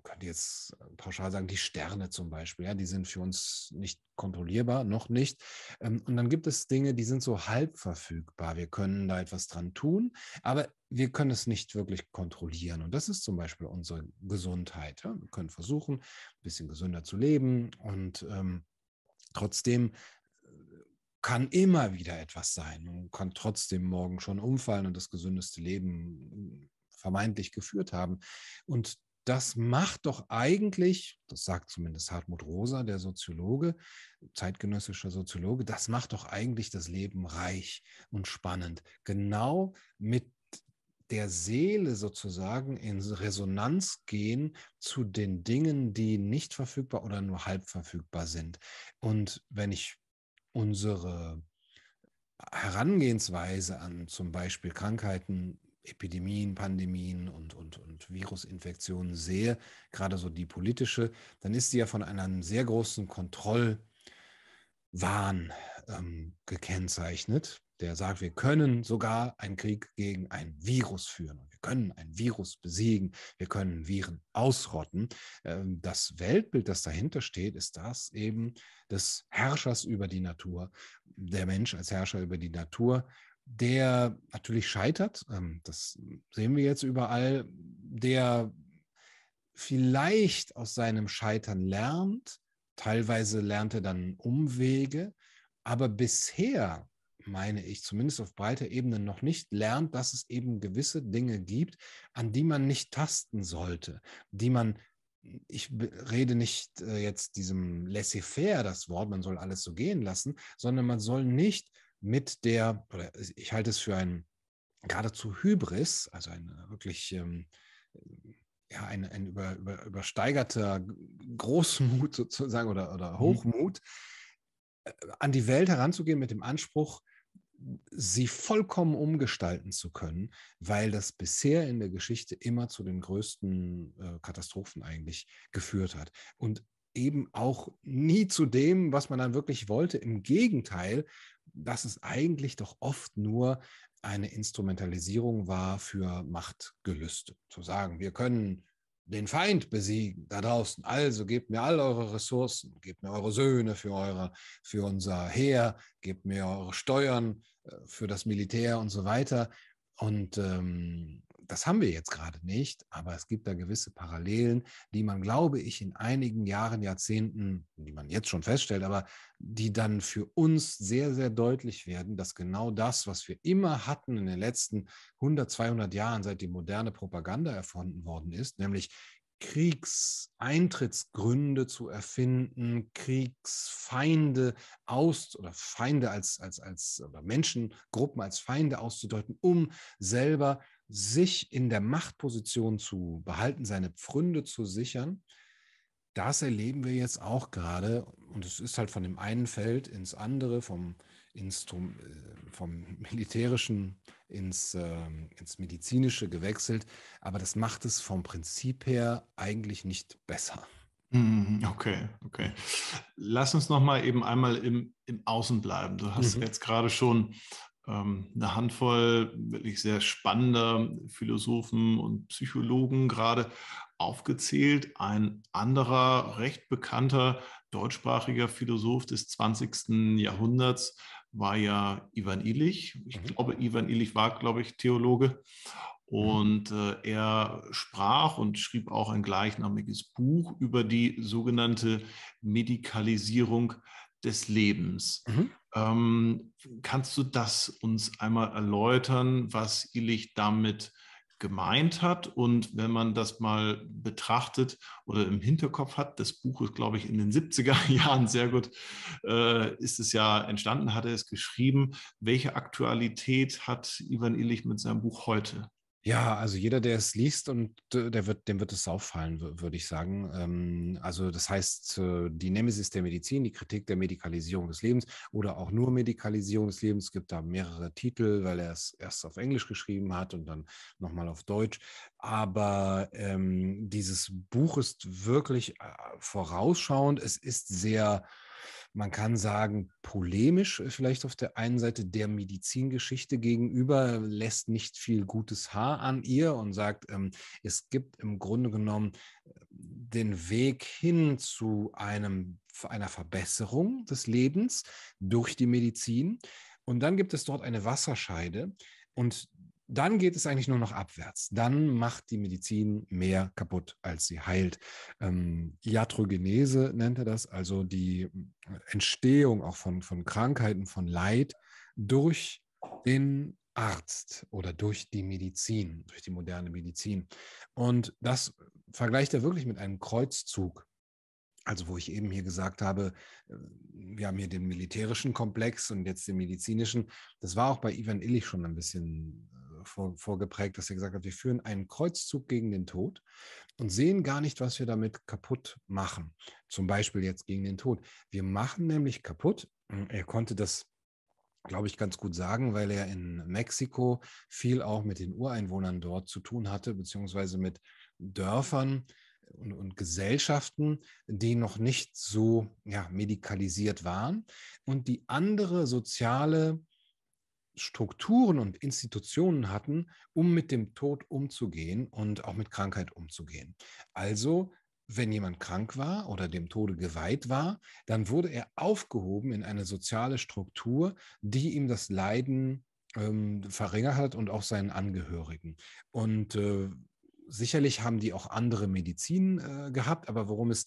B: könnte jetzt äh, pauschal sagen, die Sterne zum Beispiel, ja, die sind für uns nicht kontrollierbar, noch nicht. Ähm, und dann gibt es Dinge, die sind so halb verfügbar. Wir können da etwas dran tun, aber wir können es nicht wirklich kontrollieren. Und das ist zum Beispiel unsere Gesundheit. Ja. Wir können versuchen, ein bisschen gesünder zu leben und ähm, trotzdem äh, kann immer wieder etwas sein und kann trotzdem morgen schon umfallen und das gesündeste Leben vermeintlich geführt haben. Und das macht doch eigentlich, das sagt zumindest Hartmut Rosa, der Soziologe, zeitgenössischer Soziologe, das macht doch eigentlich das Leben reich und spannend. Genau mit der Seele sozusagen in Resonanz gehen zu den Dingen, die nicht verfügbar oder nur halb verfügbar sind. Und wenn ich unsere Herangehensweise an zum Beispiel Krankheiten Epidemien, Pandemien und, und, und Virusinfektionen sehe, gerade so die politische, dann ist sie ja von einem sehr großen Kontrollwahn ähm, gekennzeichnet, der sagt, wir können sogar einen Krieg gegen ein Virus führen. Wir können ein Virus besiegen. Wir können Viren ausrotten. Ähm, das Weltbild, das dahinter steht, ist das eben des Herrschers über die Natur, der Mensch als Herrscher über die Natur der natürlich scheitert, ähm, das sehen wir jetzt überall, der vielleicht aus seinem Scheitern lernt, teilweise lernt er dann Umwege, aber bisher meine ich, zumindest auf breiter Ebene noch nicht lernt, dass es eben gewisse Dinge gibt, an die man nicht tasten sollte, die man ich rede nicht äh, jetzt diesem laissez-faire, das Wort, man soll alles so gehen lassen, sondern man soll nicht mit der, oder ich halte es für ein geradezu Hybris, also ein äh, wirklich ähm, ja, ein, ein über, über, übersteigerter Großmut sozusagen oder, oder mhm. Hochmut, äh, an die Welt heranzugehen mit dem Anspruch, sie vollkommen umgestalten zu können, weil das bisher in der Geschichte immer zu den größten äh, Katastrophen eigentlich geführt hat. Und eben auch nie zu dem, was man dann wirklich wollte. Im Gegenteil, dass es eigentlich doch oft nur eine Instrumentalisierung war für Machtgelüste. Zu sagen, wir können den Feind besiegen da draußen. Also gebt mir all eure Ressourcen, gebt mir eure Söhne für, eure, für unser Heer, gebt mir eure Steuern äh, für das Militär und so weiter. Und ähm, das haben wir jetzt gerade nicht, aber es gibt da gewisse Parallelen, die man, glaube ich, in einigen Jahren, Jahrzehnten, die man jetzt schon feststellt, aber die dann für uns sehr, sehr deutlich werden, dass genau das, was wir immer hatten in den letzten 100, 200 Jahren, seit die moderne Propaganda erfunden worden ist, nämlich Kriegseintrittsgründe zu erfinden, Kriegsfeinde aus oder Feinde als, als, als oder Menschengruppen als Feinde auszudeuten, um selber sich in der Machtposition zu behalten, seine Pfründe zu sichern. Das erleben wir jetzt auch gerade und es ist halt von dem einen Feld ins andere, vom, Instrum, äh, vom militärischen ins, äh, ins medizinische gewechselt, aber das macht es vom Prinzip her eigentlich nicht besser.
A: Mhm, okay, okay. Lass uns noch mal eben einmal im, im Außen bleiben. Du hast mhm. jetzt gerade schon eine Handvoll wirklich sehr spannender Philosophen und Psychologen gerade aufgezählt. Ein anderer recht bekannter deutschsprachiger Philosoph des 20. Jahrhunderts war ja Ivan Illich. Ich mhm. glaube, Ivan Illich war, glaube ich, Theologe. Mhm. Und äh, er sprach und schrieb auch ein gleichnamiges Buch über die sogenannte Medikalisierung des Lebens. Mhm. Ähm, kannst du das uns einmal erläutern, was Illich damit gemeint hat? Und wenn man das mal betrachtet oder im Hinterkopf hat, das Buch ist, glaube ich, in den 70er Jahren sehr gut, äh, ist es ja entstanden, hat er es geschrieben. Welche Aktualität hat Ivan Illich mit seinem Buch heute?
B: Ja, also jeder, der es liest und äh, der wird, dem wird es auffallen, würde ich sagen. Ähm, also das heißt, äh, die Nemesis der Medizin, die Kritik der Medikalisierung des Lebens oder auch nur Medikalisierung des Lebens. Es gibt da mehrere Titel, weil er es erst auf Englisch geschrieben hat und dann nochmal auf Deutsch. Aber ähm, dieses Buch ist wirklich äh, vorausschauend. Es ist sehr man kann sagen, polemisch äh, vielleicht auf der einen Seite der Medizingeschichte gegenüber, lässt nicht viel gutes Haar an ihr und sagt, ähm, es gibt im Grunde genommen äh, den Weg hin zu einem, einer Verbesserung des Lebens durch die Medizin. Und dann gibt es dort eine Wasserscheide. Und dann geht es eigentlich nur noch abwärts. Dann macht die Medizin mehr kaputt, als sie heilt. Ähm, Iatrogenese nennt er das, also die äh, Entstehung auch von, von Krankheiten, von Leid durch den Arzt oder durch die Medizin, durch die moderne Medizin. Und das vergleicht er wirklich mit einem Kreuzzug. Also wo ich eben hier gesagt habe, äh, wir haben hier den militärischen Komplex und jetzt den medizinischen. Das war auch bei Ivan Illich schon ein bisschen vor, vorgeprägt, dass er gesagt hat, wir führen einen Kreuzzug gegen den Tod und sehen gar nicht, was wir damit kaputt machen. Zum Beispiel jetzt gegen den Tod. Wir machen nämlich kaputt. Er konnte das glaube ich, ganz gut sagen, weil er in Mexiko viel auch mit den Ureinwohnern dort zu tun hatte, beziehungsweise mit Dörfern und, und Gesellschaften, die noch nicht so ja, medikalisiert waren und die andere soziale Strukturen und Institutionen hatten, um mit dem Tod umzugehen und auch mit Krankheit umzugehen. Also, wenn jemand krank war oder dem Tode geweiht war, dann wurde er aufgehoben in eine soziale Struktur, die ihm das Leiden ähm, verringert hat und auch seinen Angehörigen. Und äh, sicherlich haben die auch andere Medizin äh, gehabt, aber worum es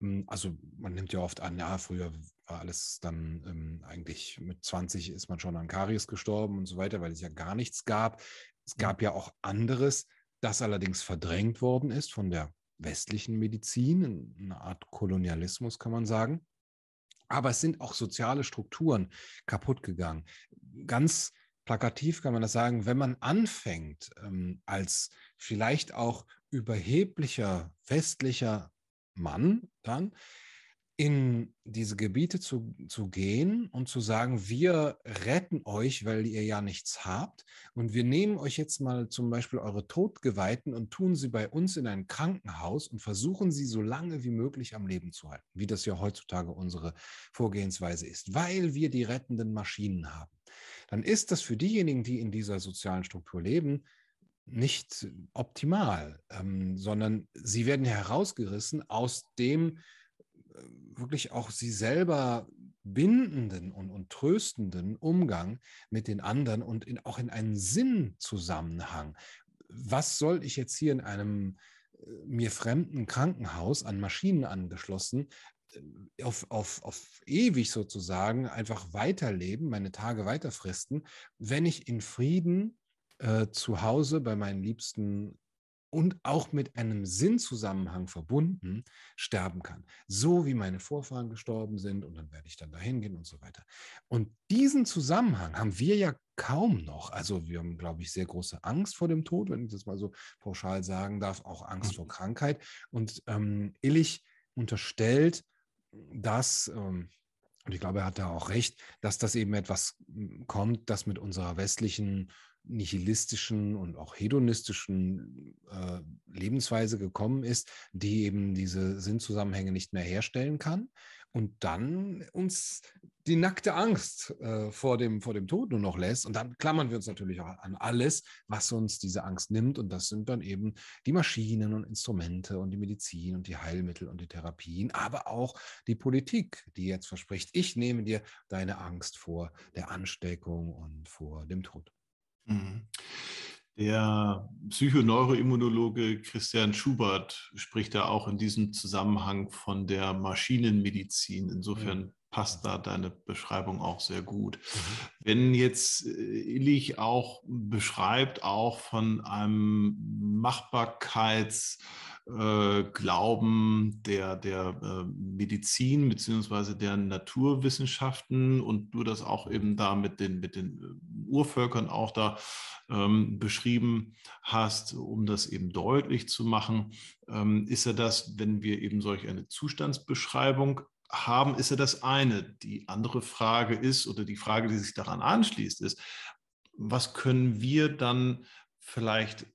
B: hm, also man nimmt ja oft an, ja, früher war alles dann ähm, eigentlich mit 20 ist man schon an Karies gestorben und so weiter, weil es ja gar nichts gab. Es mhm. gab ja auch anderes, das allerdings verdrängt worden ist von der westlichen Medizin, eine Art Kolonialismus kann man sagen. Aber es sind auch soziale Strukturen kaputt gegangen. Ganz plakativ kann man das sagen, wenn man anfängt, ähm, als vielleicht auch überheblicher westlicher Mann dann in diese Gebiete zu, zu gehen und zu sagen, wir retten euch, weil ihr ja nichts habt. Und wir nehmen euch jetzt mal zum Beispiel eure Todgeweihten und tun sie bei uns in ein Krankenhaus und versuchen sie so lange wie möglich am Leben zu halten, wie das ja heutzutage unsere Vorgehensweise ist, weil wir die rettenden Maschinen haben. Dann ist das für diejenigen, die in dieser sozialen Struktur leben, nicht optimal, ähm, sondern sie werden herausgerissen aus dem, wirklich auch sie selber bindenden und, und tröstenden Umgang mit den anderen und in, auch in einen Sinnzusammenhang. Was soll ich jetzt hier in einem äh, mir fremden Krankenhaus an Maschinen angeschlossen äh, auf, auf, auf ewig sozusagen einfach weiterleben, meine Tage weiterfristen, wenn ich in Frieden äh, zu Hause bei meinen Liebsten und auch mit einem Sinnzusammenhang verbunden sterben kann. So wie meine Vorfahren gestorben sind und dann werde ich dann dahin gehen und so weiter. Und diesen Zusammenhang haben wir ja kaum noch. Also wir haben, glaube ich, sehr große Angst vor dem Tod, wenn ich das mal so pauschal sagen darf, auch Angst vor mhm. Krankheit. Und ähm, Illich unterstellt, dass, ähm, und ich glaube, er hat da auch recht, dass das eben etwas hm, kommt, das mit unserer westlichen nihilistischen und auch hedonistischen äh, Lebensweise gekommen ist, die eben diese Sinnzusammenhänge nicht mehr herstellen kann und dann uns die nackte Angst äh, vor, dem, vor dem Tod nur noch lässt. Und dann klammern wir uns natürlich auch an alles, was uns diese Angst nimmt. Und das sind dann eben die Maschinen und Instrumente und die Medizin und die Heilmittel und die Therapien, aber auch die Politik, die jetzt verspricht, ich nehme dir deine Angst vor der Ansteckung und vor dem Tod.
A: Mhm. Der Psychoneuroimmunologe Christian Schubert spricht da auch in diesem Zusammenhang von der Maschinenmedizin. Insofern passt da deine Beschreibung auch sehr gut. Mhm. Wenn jetzt äh, Illich auch beschreibt, auch von einem Machbarkeits- äh, Glauben der, der äh, Medizin beziehungsweise der Naturwissenschaften und du das auch eben da mit den, mit den äh, Urvölkern auch da ähm, beschrieben hast, um das eben deutlich zu machen, ähm, ist ja das, wenn wir eben solch eine Zustandsbeschreibung haben, ist ja das eine. Die andere Frage ist, oder die Frage, die sich daran anschließt, ist, was können wir dann vielleicht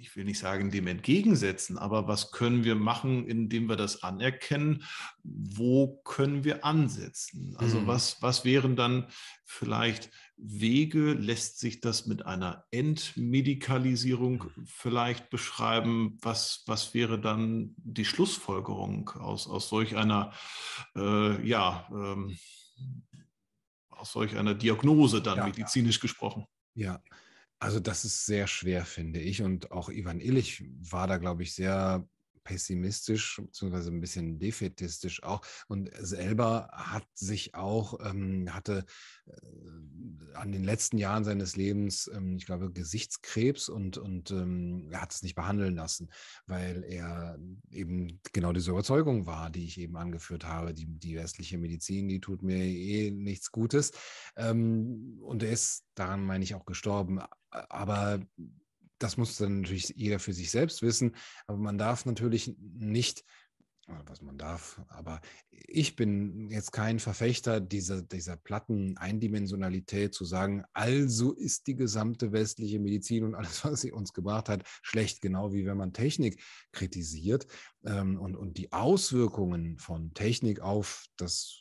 A: ich will nicht sagen, dem entgegensetzen, aber was können wir machen, indem wir das anerkennen? Wo können wir ansetzen? Also mhm. was, was wären dann vielleicht Wege? Lässt sich das mit einer Entmedikalisierung vielleicht beschreiben? Was, was wäre dann die Schlussfolgerung aus, aus solch einer, äh, ja, ähm, aus solch einer Diagnose dann ja, medizinisch ja. gesprochen?
B: Ja, also das ist sehr schwer, finde ich. Und auch Ivan Illich war da, glaube ich, sehr pessimistisch, beziehungsweise ein bisschen defetistisch auch. Und selber hat sich auch, ähm, hatte äh, an den letzten Jahren seines Lebens, ähm, ich glaube, Gesichtskrebs und, und ähm, er hat es nicht behandeln lassen, weil er eben genau diese Überzeugung war, die ich eben angeführt habe. Die, die westliche Medizin, die tut mir eh nichts Gutes. Ähm, und er ist daran, meine ich, auch gestorben. Aber das muss dann natürlich jeder für sich selbst wissen. Aber man darf natürlich nicht, was man darf, aber ich bin jetzt kein Verfechter dieser, dieser platten Eindimensionalität zu sagen, also ist die gesamte westliche Medizin und alles, was sie uns gebracht hat, schlecht, genau wie wenn man Technik kritisiert ähm, und, und die Auswirkungen von Technik auf das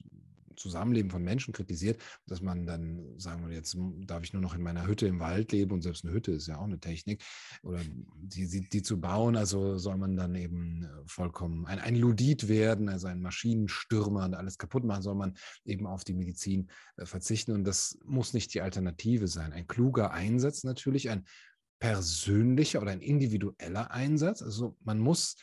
B: Zusammenleben von Menschen kritisiert, dass man dann sagen wir jetzt darf ich nur noch in meiner Hütte im Wald leben und selbst eine Hütte ist ja auch eine Technik oder die, die, die zu bauen, also soll man dann eben äh, vollkommen ein, ein Ludit werden, also ein Maschinenstürmer und alles kaputt machen, soll man eben auf die Medizin äh, verzichten und das muss nicht die Alternative sein. Ein kluger Einsatz natürlich, ein persönlicher oder ein individueller Einsatz. Also man muss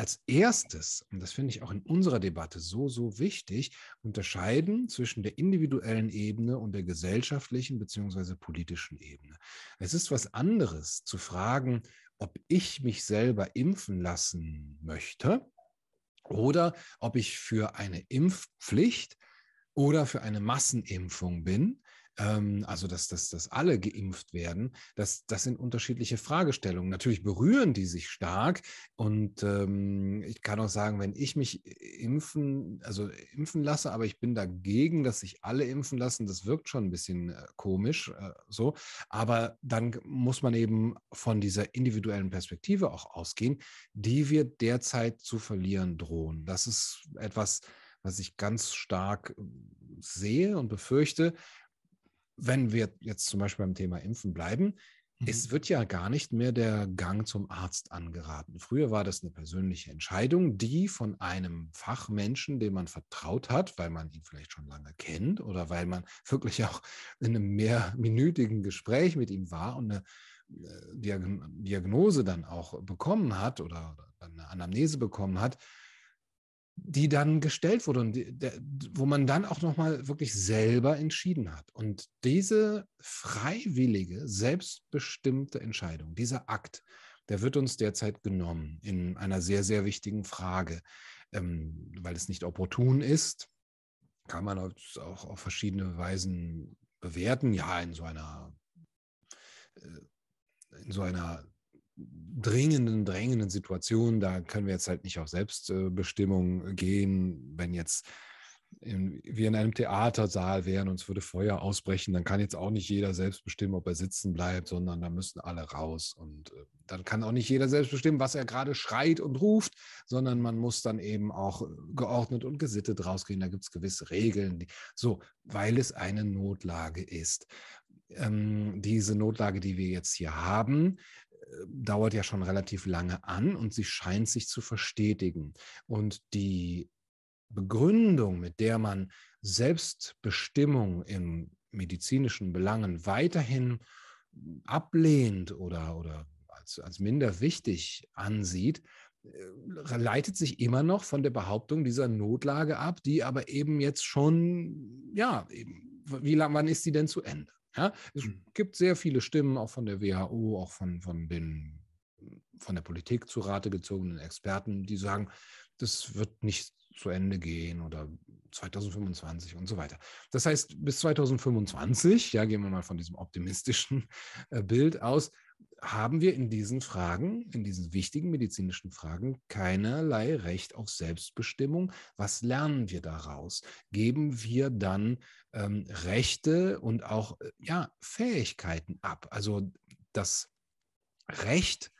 B: als erstes, und das finde ich auch in unserer Debatte so, so wichtig, unterscheiden zwischen der individuellen Ebene und der gesellschaftlichen bzw. politischen Ebene. Es ist was anderes zu fragen, ob ich mich selber impfen lassen möchte oder ob ich für eine Impfpflicht oder für eine Massenimpfung bin ähm, also dass, dass, dass alle geimpft werden, das, das sind unterschiedliche Fragestellungen. Natürlich berühren die sich stark und ähm, ich kann auch sagen, wenn ich mich impfen, also impfen lasse, aber ich bin dagegen, dass sich alle impfen lassen, das wirkt schon ein bisschen äh, komisch äh, so, aber dann muss man eben von dieser individuellen Perspektive auch ausgehen, die wir derzeit zu verlieren drohen. Das ist etwas, was ich ganz stark äh, sehe und befürchte, wenn wir jetzt zum Beispiel beim Thema Impfen bleiben, mhm. es wird ja gar nicht mehr der Gang zum Arzt angeraten. Früher war das eine persönliche Entscheidung, die von einem Fachmenschen, dem man vertraut hat, weil man ihn vielleicht schon lange kennt oder weil man wirklich auch in einem mehrminütigen Gespräch mit ihm war und eine äh, Diagnose dann auch bekommen hat oder eine Anamnese bekommen hat, die dann gestellt wurde und die, der, wo man dann auch nochmal wirklich selber entschieden hat. Und diese freiwillige, selbstbestimmte Entscheidung, dieser Akt, der wird uns derzeit genommen in einer sehr, sehr wichtigen Frage, ähm, weil es nicht opportun ist, kann man auch auf verschiedene Weisen bewerten. Ja, in so einer, äh, in so einer dringenden, drängenden Situationen, da können wir jetzt halt nicht auf Selbstbestimmung gehen. Wenn jetzt in, wir in einem Theatersaal wären und es würde Feuer ausbrechen, dann kann jetzt auch nicht jeder selbst bestimmen, ob er sitzen bleibt, sondern da müssen alle raus. Und äh, dann kann auch nicht jeder selbst bestimmen, was er gerade schreit und ruft, sondern man muss dann eben auch geordnet und gesittet rausgehen. Da gibt es gewisse Regeln. Die, so, weil es eine Notlage ist. Ähm, diese Notlage, die wir jetzt hier haben, dauert ja schon relativ lange an und sie scheint sich zu verstetigen. Und die Begründung, mit der man Selbstbestimmung in medizinischen Belangen weiterhin ablehnt oder, oder als, als minder wichtig ansieht, äh, leitet sich immer noch von der Behauptung dieser Notlage ab, die aber eben jetzt schon, ja, eben, wie lang, wann ist sie denn zu Ende? Ja, es mhm. gibt sehr viele Stimmen, auch von der WHO, auch von, von den von der Politik zu Rate gezogenen Experten, die sagen, das wird nicht zu Ende gehen oder 2025 und so weiter. Das heißt, bis 2025, ja, gehen wir mal von diesem optimistischen äh, Bild aus, haben wir in diesen Fragen, in diesen wichtigen medizinischen Fragen, keinerlei Recht auf Selbstbestimmung. Was lernen wir daraus? Geben wir dann ähm, Rechte und auch äh, ja, Fähigkeiten ab? Also das Recht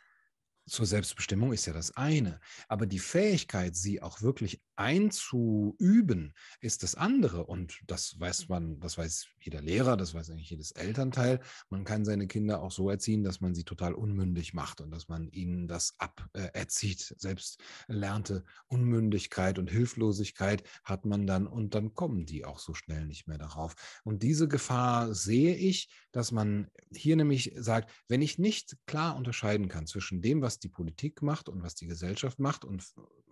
B: zur Selbstbestimmung ist ja das eine. Aber die Fähigkeit, sie auch wirklich einzuüben, ist das andere. Und das weiß man, das weiß jeder Lehrer, das weiß eigentlich jedes Elternteil. Man kann seine Kinder auch so erziehen, dass man sie total unmündig macht und dass man ihnen das aberzieht. Äh, Selbst lernte Unmündigkeit und Hilflosigkeit hat man dann und dann kommen die auch so schnell nicht mehr darauf. Und diese Gefahr sehe ich, dass man hier nämlich sagt, wenn ich nicht klar unterscheiden kann zwischen dem, was die Politik macht und was die Gesellschaft macht und,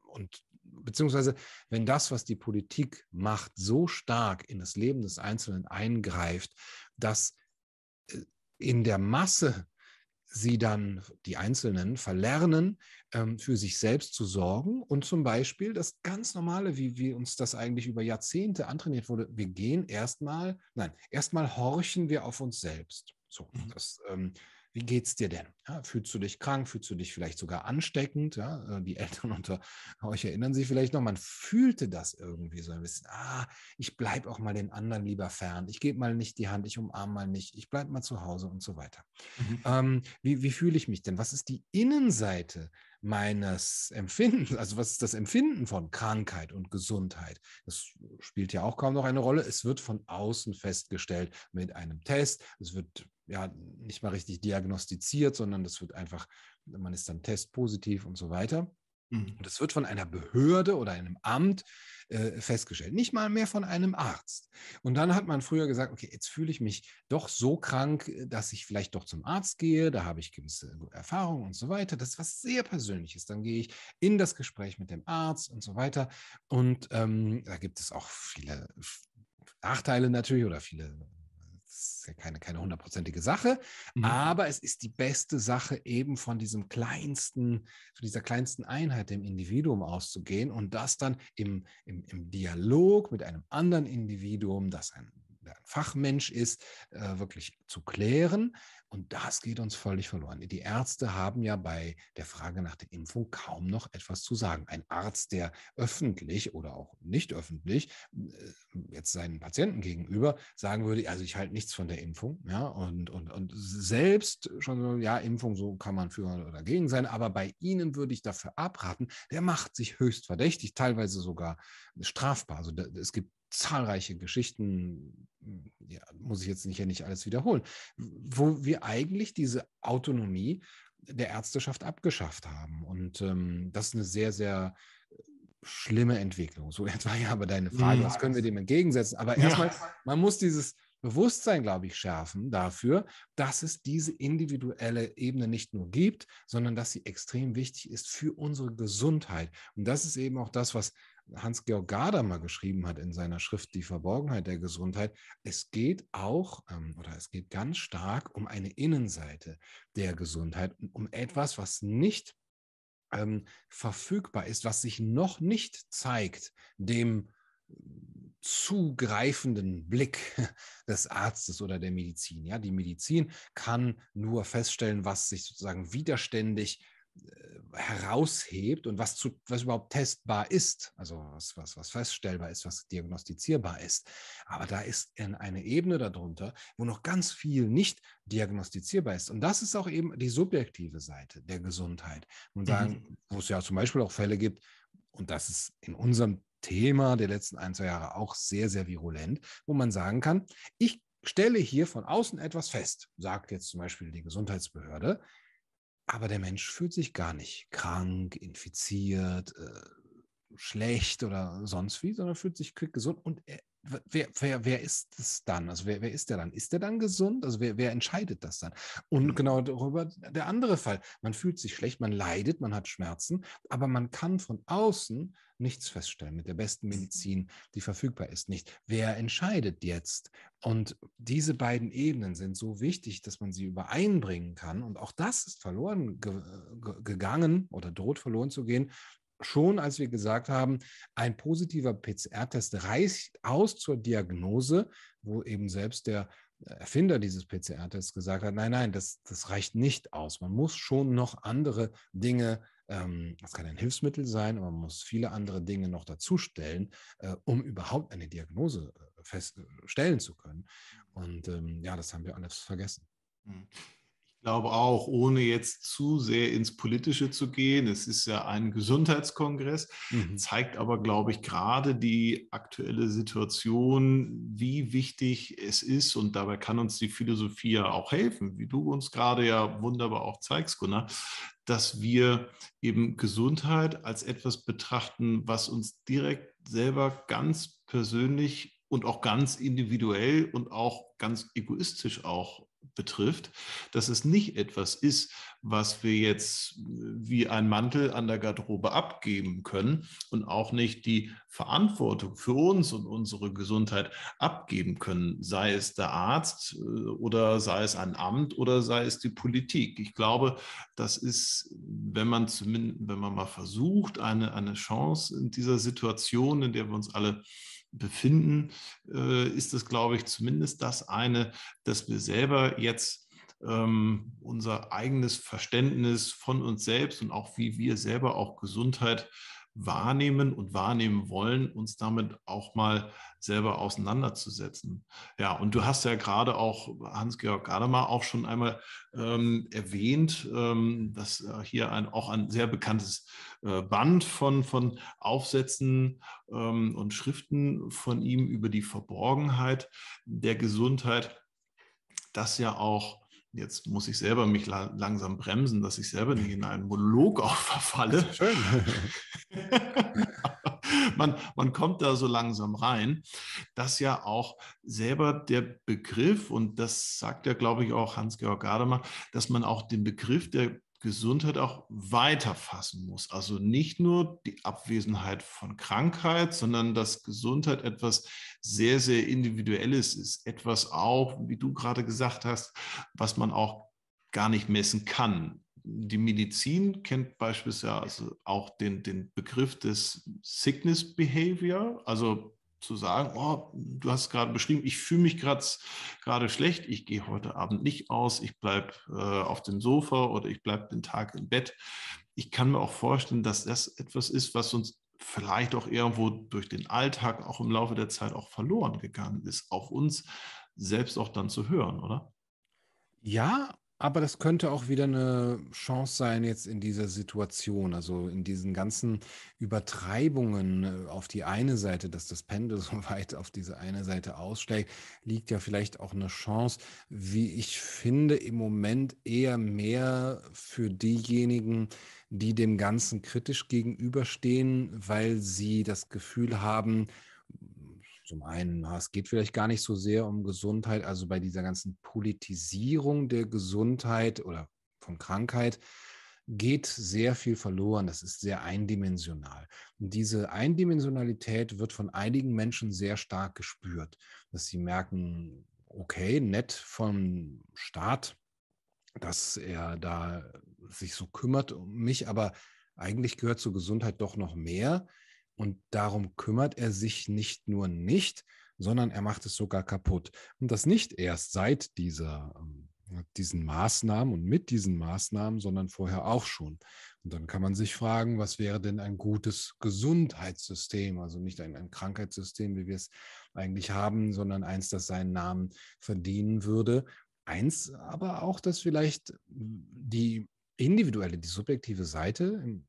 B: und beziehungsweise wenn das, was die Politik macht, so stark in das Leben des Einzelnen eingreift, dass äh, in der Masse sie dann, die Einzelnen, verlernen, ähm, für sich selbst zu sorgen und zum Beispiel das ganz Normale, wie, wie uns das eigentlich über Jahrzehnte antrainiert wurde, wir gehen erstmal, nein, erstmal horchen wir auf uns selbst. So, mhm. das ähm, wie geht's dir denn? Ja, fühlst du dich krank? Fühlst du dich vielleicht sogar ansteckend? Ja, äh, die Eltern unter euch erinnern sich vielleicht noch, man fühlte das irgendwie so ein bisschen. Ah, ich bleibe auch mal den anderen lieber fern. Ich gebe mal nicht die Hand, ich umarme mal nicht, ich bleibe mal zu Hause und so weiter. Mhm. Ähm, wie, wie fühle ich mich denn? Was ist die Innenseite meines Empfindens, also was ist das Empfinden von Krankheit und Gesundheit? Das spielt ja auch kaum noch eine Rolle. Es wird von außen festgestellt mit einem Test. Es wird ja nicht mal richtig diagnostiziert, sondern das wird einfach, man ist dann testpositiv und so weiter. Mhm. Und es wird von einer Behörde oder einem Amt äh, festgestellt, nicht mal mehr von einem Arzt. Und dann hat man früher gesagt, okay, jetzt fühle ich mich doch so krank, dass ich vielleicht doch zum Arzt gehe, da habe ich gewisse Erfahrungen und so weiter. Das ist was sehr Persönliches. Dann gehe ich in das Gespräch mit dem Arzt und so weiter. Und ähm, da gibt es auch viele Nachteile natürlich oder viele ist ja keine, keine hundertprozentige Sache, mhm. aber es ist die beste Sache, eben von diesem kleinsten, von dieser kleinsten Einheit, dem Individuum auszugehen und das dann im, im, im Dialog mit einem anderen Individuum, das ein der ein Fachmensch ist, äh, wirklich zu klären. Und das geht uns völlig verloren. Die Ärzte haben ja bei der Frage nach der Impfung kaum noch etwas zu sagen. Ein Arzt, der öffentlich oder auch nicht öffentlich äh, jetzt seinen Patienten gegenüber sagen würde, also ich halte nichts von der Impfung, ja, und, und, und selbst schon so, ja, Impfung, so kann man für oder dagegen sein, aber bei Ihnen würde ich dafür abraten, der macht sich höchst verdächtig, teilweise sogar strafbar. Also es gibt zahlreiche Geschichten, ja, muss ich jetzt nicht, ja nicht alles wiederholen, wo wir eigentlich diese Autonomie der Ärzteschaft abgeschafft haben. Und ähm, das ist eine sehr, sehr schlimme Entwicklung. So jetzt war ja aber deine Frage, was können wir dem entgegensetzen? Aber erstmal, ja. man muss dieses Bewusstsein, glaube ich, schärfen dafür, dass es diese individuelle Ebene nicht nur gibt, sondern dass sie extrem wichtig ist für unsere Gesundheit. Und das ist eben auch das, was Hans-Georg Gadamer geschrieben hat in seiner Schrift Die Verborgenheit der Gesundheit. Es geht auch ähm, oder es geht ganz stark um eine Innenseite der Gesundheit, um etwas, was nicht ähm, verfügbar ist, was sich noch nicht zeigt dem zugreifenden Blick des Arztes oder der Medizin. Ja, die Medizin kann nur feststellen, was sich sozusagen widerständig äh, heraushebt und was, zu, was überhaupt testbar ist, also was, was, was feststellbar ist, was diagnostizierbar ist. Aber da ist eine Ebene darunter, wo noch ganz viel nicht diagnostizierbar ist. Und das ist auch eben die subjektive Seite der Gesundheit. Und sagen, mhm. wo es ja zum Beispiel auch Fälle gibt, und das ist in unserem Thema der letzten ein, zwei Jahre auch sehr, sehr virulent, wo man sagen kann, ich stelle hier von außen etwas fest, sagt jetzt zum Beispiel die Gesundheitsbehörde, aber der Mensch fühlt sich gar nicht krank, infiziert, äh, schlecht oder sonst wie, sondern fühlt sich quick gesund. Und er, wer, wer, wer ist es dann? Also wer, wer ist der dann? Ist der dann gesund? Also wer, wer entscheidet das dann? Und mhm. genau darüber der andere Fall. Man fühlt sich schlecht, man leidet, man hat Schmerzen, aber man kann von außen nichts feststellen mit der besten Medizin, die verfügbar ist, nicht. Wer entscheidet jetzt? Und diese beiden Ebenen sind so wichtig, dass man sie übereinbringen kann. Und auch das ist verloren ge gegangen oder droht verloren zu gehen. Schon als wir gesagt haben, ein positiver PCR-Test reicht aus zur Diagnose, wo eben selbst der Erfinder dieses PCR-Tests gesagt hat, nein, nein, das, das reicht nicht aus. Man muss schon noch andere Dinge ähm, das kann ein Hilfsmittel sein, aber man muss viele andere Dinge noch dazustellen, äh, um überhaupt eine Diagnose äh, feststellen zu können. Und ähm, ja, das haben wir alles vergessen.
A: Mhm. Ich glaube auch, ohne jetzt zu sehr ins Politische zu gehen, es ist ja ein Gesundheitskongress, mhm. zeigt aber, glaube ich, gerade die aktuelle Situation, wie wichtig es ist. Und dabei kann uns die Philosophie ja auch helfen, wie du uns gerade ja wunderbar auch zeigst, Gunnar, dass wir eben Gesundheit als etwas betrachten, was uns direkt selber ganz persönlich und auch ganz individuell und auch ganz egoistisch auch betrifft, dass es nicht etwas ist, was wir jetzt wie ein Mantel an der Garderobe abgeben können und auch nicht die Verantwortung für uns und unsere Gesundheit abgeben können, sei es der Arzt äh, oder sei es ein Amt oder sei es die Politik. Ich glaube, das ist, wenn man zumindest, wenn man mal versucht, eine, eine Chance in dieser Situation, in der wir uns alle befinden, äh, ist es, glaube ich, zumindest das eine, dass wir selber jetzt ähm, unser eigenes Verständnis von uns selbst und auch wie wir selber auch Gesundheit wahrnehmen und wahrnehmen wollen, uns damit auch mal selber auseinanderzusetzen. Ja, und du hast ja gerade auch Hans-Georg Gadamer auch schon einmal ähm, erwähnt, ähm, dass äh, hier ein, auch ein sehr bekanntes äh, Band von, von Aufsätzen ähm, und Schriften von ihm über die Verborgenheit der Gesundheit, das ja auch jetzt muss ich selber mich la langsam bremsen, dass ich selber nicht in einen Monolog auch verfalle. Schön. man, man kommt da so langsam rein, dass ja auch selber der Begriff, und das sagt ja, glaube ich, auch Hans-Georg Gadamer, dass man auch den Begriff der Gesundheit auch weiterfassen muss. Also nicht nur die Abwesenheit von Krankheit, sondern dass Gesundheit etwas sehr, sehr Individuelles ist. Etwas auch, wie du gerade gesagt hast, was man auch gar nicht messen kann. Die Medizin kennt beispielsweise auch den, den Begriff des Sickness Behavior, also zu sagen, oh, du hast gerade beschrieben, ich fühle mich gerade schlecht, ich gehe heute Abend nicht aus, ich bleibe äh, auf dem Sofa oder ich bleibe den Tag im Bett. Ich kann mir auch vorstellen, dass das etwas ist, was uns vielleicht auch irgendwo durch den Alltag auch im Laufe der Zeit auch verloren gegangen ist, auf uns selbst auch dann zu hören, oder?
B: Ja, aber das könnte auch wieder eine Chance sein jetzt in dieser Situation, also in diesen ganzen Übertreibungen äh, auf die eine Seite, dass das Pendel so weit auf diese eine Seite ausschlägt, liegt ja vielleicht auch eine Chance, wie ich finde, im Moment eher mehr für diejenigen, die dem Ganzen kritisch gegenüberstehen, weil sie das Gefühl haben, zum einen, es geht vielleicht gar nicht so sehr um Gesundheit, also bei dieser ganzen Politisierung der Gesundheit oder von Krankheit geht sehr viel verloren. Das ist sehr eindimensional. Und diese Eindimensionalität wird von einigen Menschen sehr stark gespürt, dass sie merken, okay, nett vom Staat, dass er da sich so kümmert um mich, aber eigentlich gehört zur Gesundheit doch noch mehr. Und darum kümmert er sich nicht nur nicht, sondern er macht es sogar kaputt. Und das nicht erst seit dieser, ähm, diesen Maßnahmen und mit diesen Maßnahmen, sondern vorher auch schon. Und dann kann man sich fragen, was wäre denn ein gutes Gesundheitssystem? Also nicht ein, ein Krankheitssystem, wie wir es eigentlich haben, sondern eins, das seinen Namen verdienen würde. Eins aber auch, das vielleicht die individuelle, die subjektive Seite im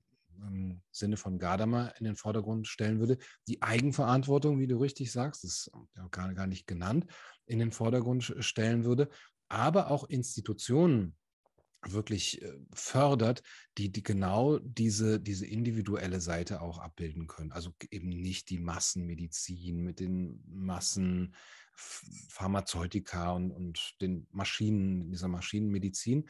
B: im Sinne von Gadamer in den Vordergrund stellen würde. Die Eigenverantwortung, wie du richtig sagst, ist gar, gar nicht genannt, in den Vordergrund stellen würde, aber auch Institutionen wirklich äh, fördert, die, die genau diese, diese individuelle Seite auch abbilden können. Also eben nicht die Massenmedizin mit den Massenpharmazeutika und, und den Maschinen, dieser Maschinenmedizin.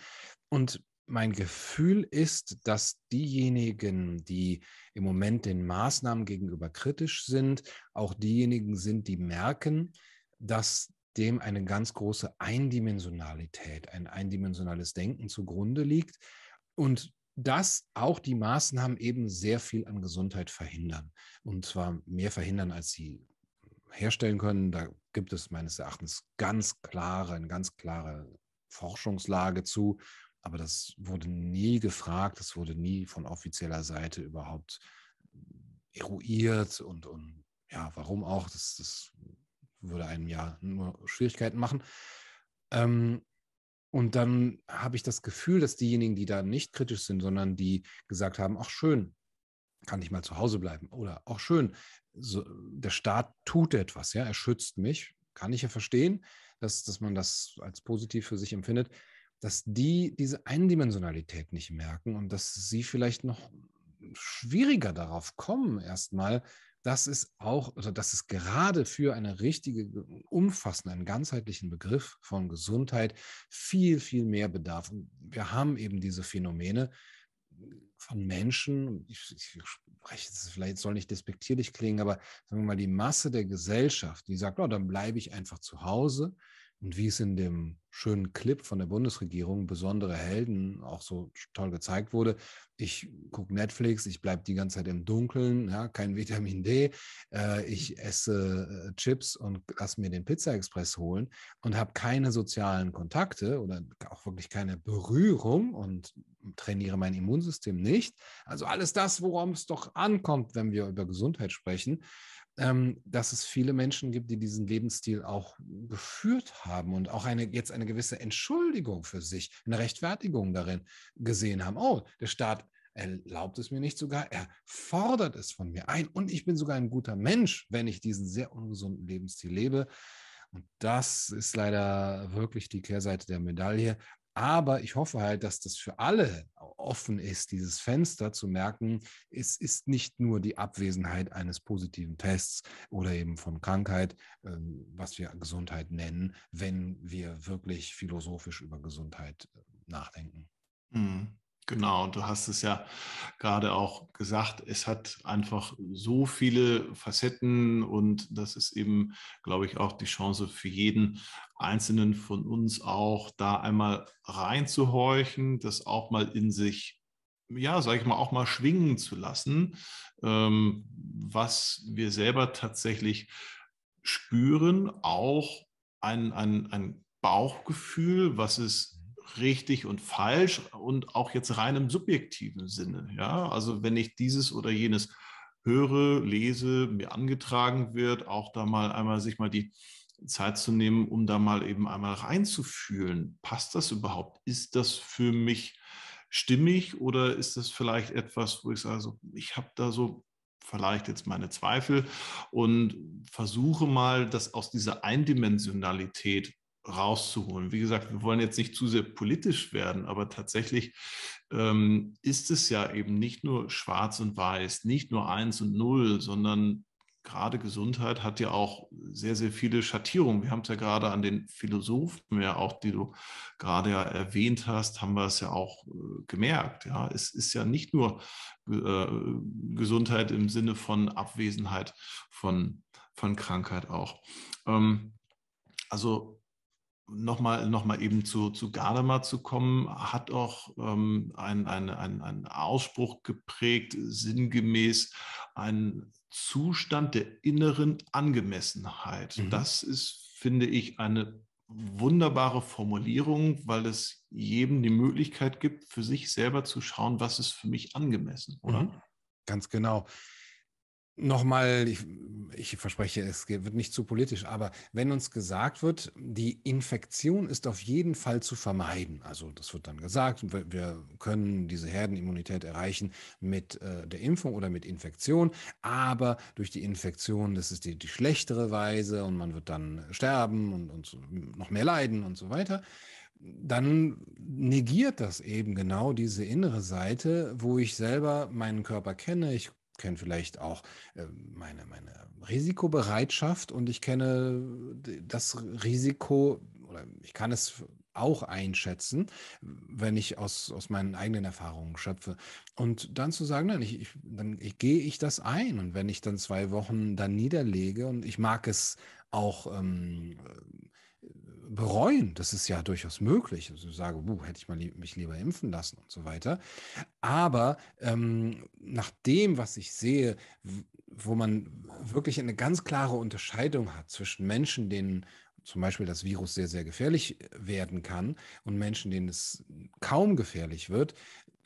B: Und mein Gefühl ist, dass diejenigen, die im Moment den Maßnahmen gegenüber kritisch sind, auch diejenigen sind, die merken, dass dem eine ganz große Eindimensionalität, ein eindimensionales Denken zugrunde liegt und dass auch die Maßnahmen eben sehr viel an Gesundheit verhindern. Und zwar mehr verhindern, als sie herstellen können. Da gibt es meines Erachtens ganz klare, eine ganz klare Forschungslage zu. Aber das wurde nie gefragt, das wurde nie von offizieller Seite überhaupt eruiert und, und ja, warum auch, das, das würde einem ja nur Schwierigkeiten machen. Ähm, und dann habe ich das Gefühl, dass diejenigen, die da nicht kritisch sind, sondern die gesagt haben, ach schön, kann ich mal zu Hause bleiben oder auch schön, so, der Staat tut etwas, ja, er schützt mich, kann ich ja verstehen, dass, dass man das als positiv für sich empfindet dass die diese Eindimensionalität nicht merken und dass sie vielleicht noch schwieriger darauf kommen, erstmal, dass es auch, oder dass es gerade für eine richtige, umfassende, einen ganzheitlichen Begriff von Gesundheit viel, viel mehr bedarf. Und wir haben eben diese Phänomene von Menschen, ich, ich spreche jetzt vielleicht soll nicht despektierlich klingen, aber sagen wir mal, die Masse der Gesellschaft, die sagt, oh, dann bleibe ich einfach zu Hause und wie es in dem schönen Clip von der Bundesregierung, besondere Helden, auch so toll gezeigt wurde. Ich gucke Netflix, ich bleibe die ganze Zeit im Dunkeln, ja, kein Vitamin D. Äh, ich esse äh, Chips und lasse mir den Pizza Express holen und habe keine sozialen Kontakte oder auch wirklich keine Berührung und trainiere mein Immunsystem nicht. Also alles das, worum es doch ankommt, wenn wir über Gesundheit sprechen ähm, dass es viele Menschen gibt, die diesen Lebensstil auch geführt haben und auch eine, jetzt eine gewisse Entschuldigung für sich, eine Rechtfertigung darin gesehen haben. Oh, der Staat erlaubt es mir nicht sogar, er fordert es von mir ein und ich bin sogar ein guter Mensch, wenn ich diesen sehr ungesunden Lebensstil lebe. Und das ist leider wirklich die Kehrseite der Medaille. Aber ich hoffe halt, dass das für alle offen ist, dieses Fenster zu merken, es ist nicht nur die Abwesenheit eines positiven Tests oder eben von Krankheit, ähm, was wir Gesundheit nennen, wenn wir wirklich philosophisch über Gesundheit äh, nachdenken.
A: Mhm. Genau, du hast es ja gerade auch gesagt, es hat einfach so viele Facetten und das ist eben, glaube ich, auch die Chance für jeden Einzelnen von uns auch, da einmal reinzuhorchen, das auch mal in sich ja, sage ich mal, auch mal schwingen zu lassen, ähm, was wir selber tatsächlich spüren, auch ein, ein, ein Bauchgefühl, was ist richtig und falsch und auch jetzt rein im subjektiven Sinne. Ja, also wenn ich dieses oder jenes höre, lese, mir angetragen wird, auch da mal einmal sich mal die Zeit zu nehmen, um da mal eben einmal reinzufühlen. Passt das überhaupt? Ist das für mich stimmig oder ist das vielleicht etwas, wo ich sage, so, ich habe da so vielleicht jetzt meine Zweifel und versuche mal, das aus dieser Eindimensionalität rauszuholen. Wie gesagt, wir wollen jetzt nicht zu sehr politisch werden, aber tatsächlich ähm, ist es ja eben nicht nur schwarz und weiß, nicht nur eins und null, sondern gerade Gesundheit hat ja auch sehr, sehr viele Schattierungen. Wir haben es ja gerade an den Philosophen, ja auch, die du gerade ja erwähnt hast, haben wir es ja auch äh, gemerkt. Ja, es ist ja nicht nur äh, Gesundheit im Sinne von Abwesenheit von, von Krankheit auch. Ähm, also nochmal noch mal eben zu, zu Gadamer zu kommen, hat auch ähm, einen ein Ausspruch geprägt, sinngemäß ein Zustand der inneren Angemessenheit. Mhm. Das ist, finde ich, eine wunderbare Formulierung, weil es jedem die Möglichkeit gibt, für sich selber zu schauen, was ist für mich angemessen, oder? Mhm.
B: Ganz genau. Nochmal, ich, ich, verspreche, es wird nicht zu politisch, aber wenn uns gesagt wird, die Infektion ist auf jeden Fall zu vermeiden, also das wird dann gesagt, wir können diese Herdenimmunität erreichen mit äh, der Impfung oder mit Infektion, aber durch die Infektion, das ist die, die schlechtere Weise und man wird dann sterben und, und noch mehr leiden und so weiter dann negiert das eben genau diese innere Seite, wo ich selber meinen Körper kenne, ich kenne vielleicht auch äh, meine, meine Risikobereitschaft und ich kenne das Risiko oder ich kann es auch einschätzen, wenn ich aus, aus meinen eigenen Erfahrungen schöpfe. Und dann zu sagen, nein, ich, ich, dann ich, gehe ich das ein. Und wenn ich dann zwei Wochen dann niederlege und ich mag es auch ähm, bereuen. Das ist ja durchaus möglich. Also ich sage, uh, hätte ich mal li mich lieber impfen lassen und so weiter. Aber ähm, nach dem, was ich sehe, wo man wirklich eine ganz klare Unterscheidung hat zwischen Menschen, denen zum Beispiel das Virus sehr, sehr gefährlich werden kann und Menschen, denen es kaum gefährlich wird,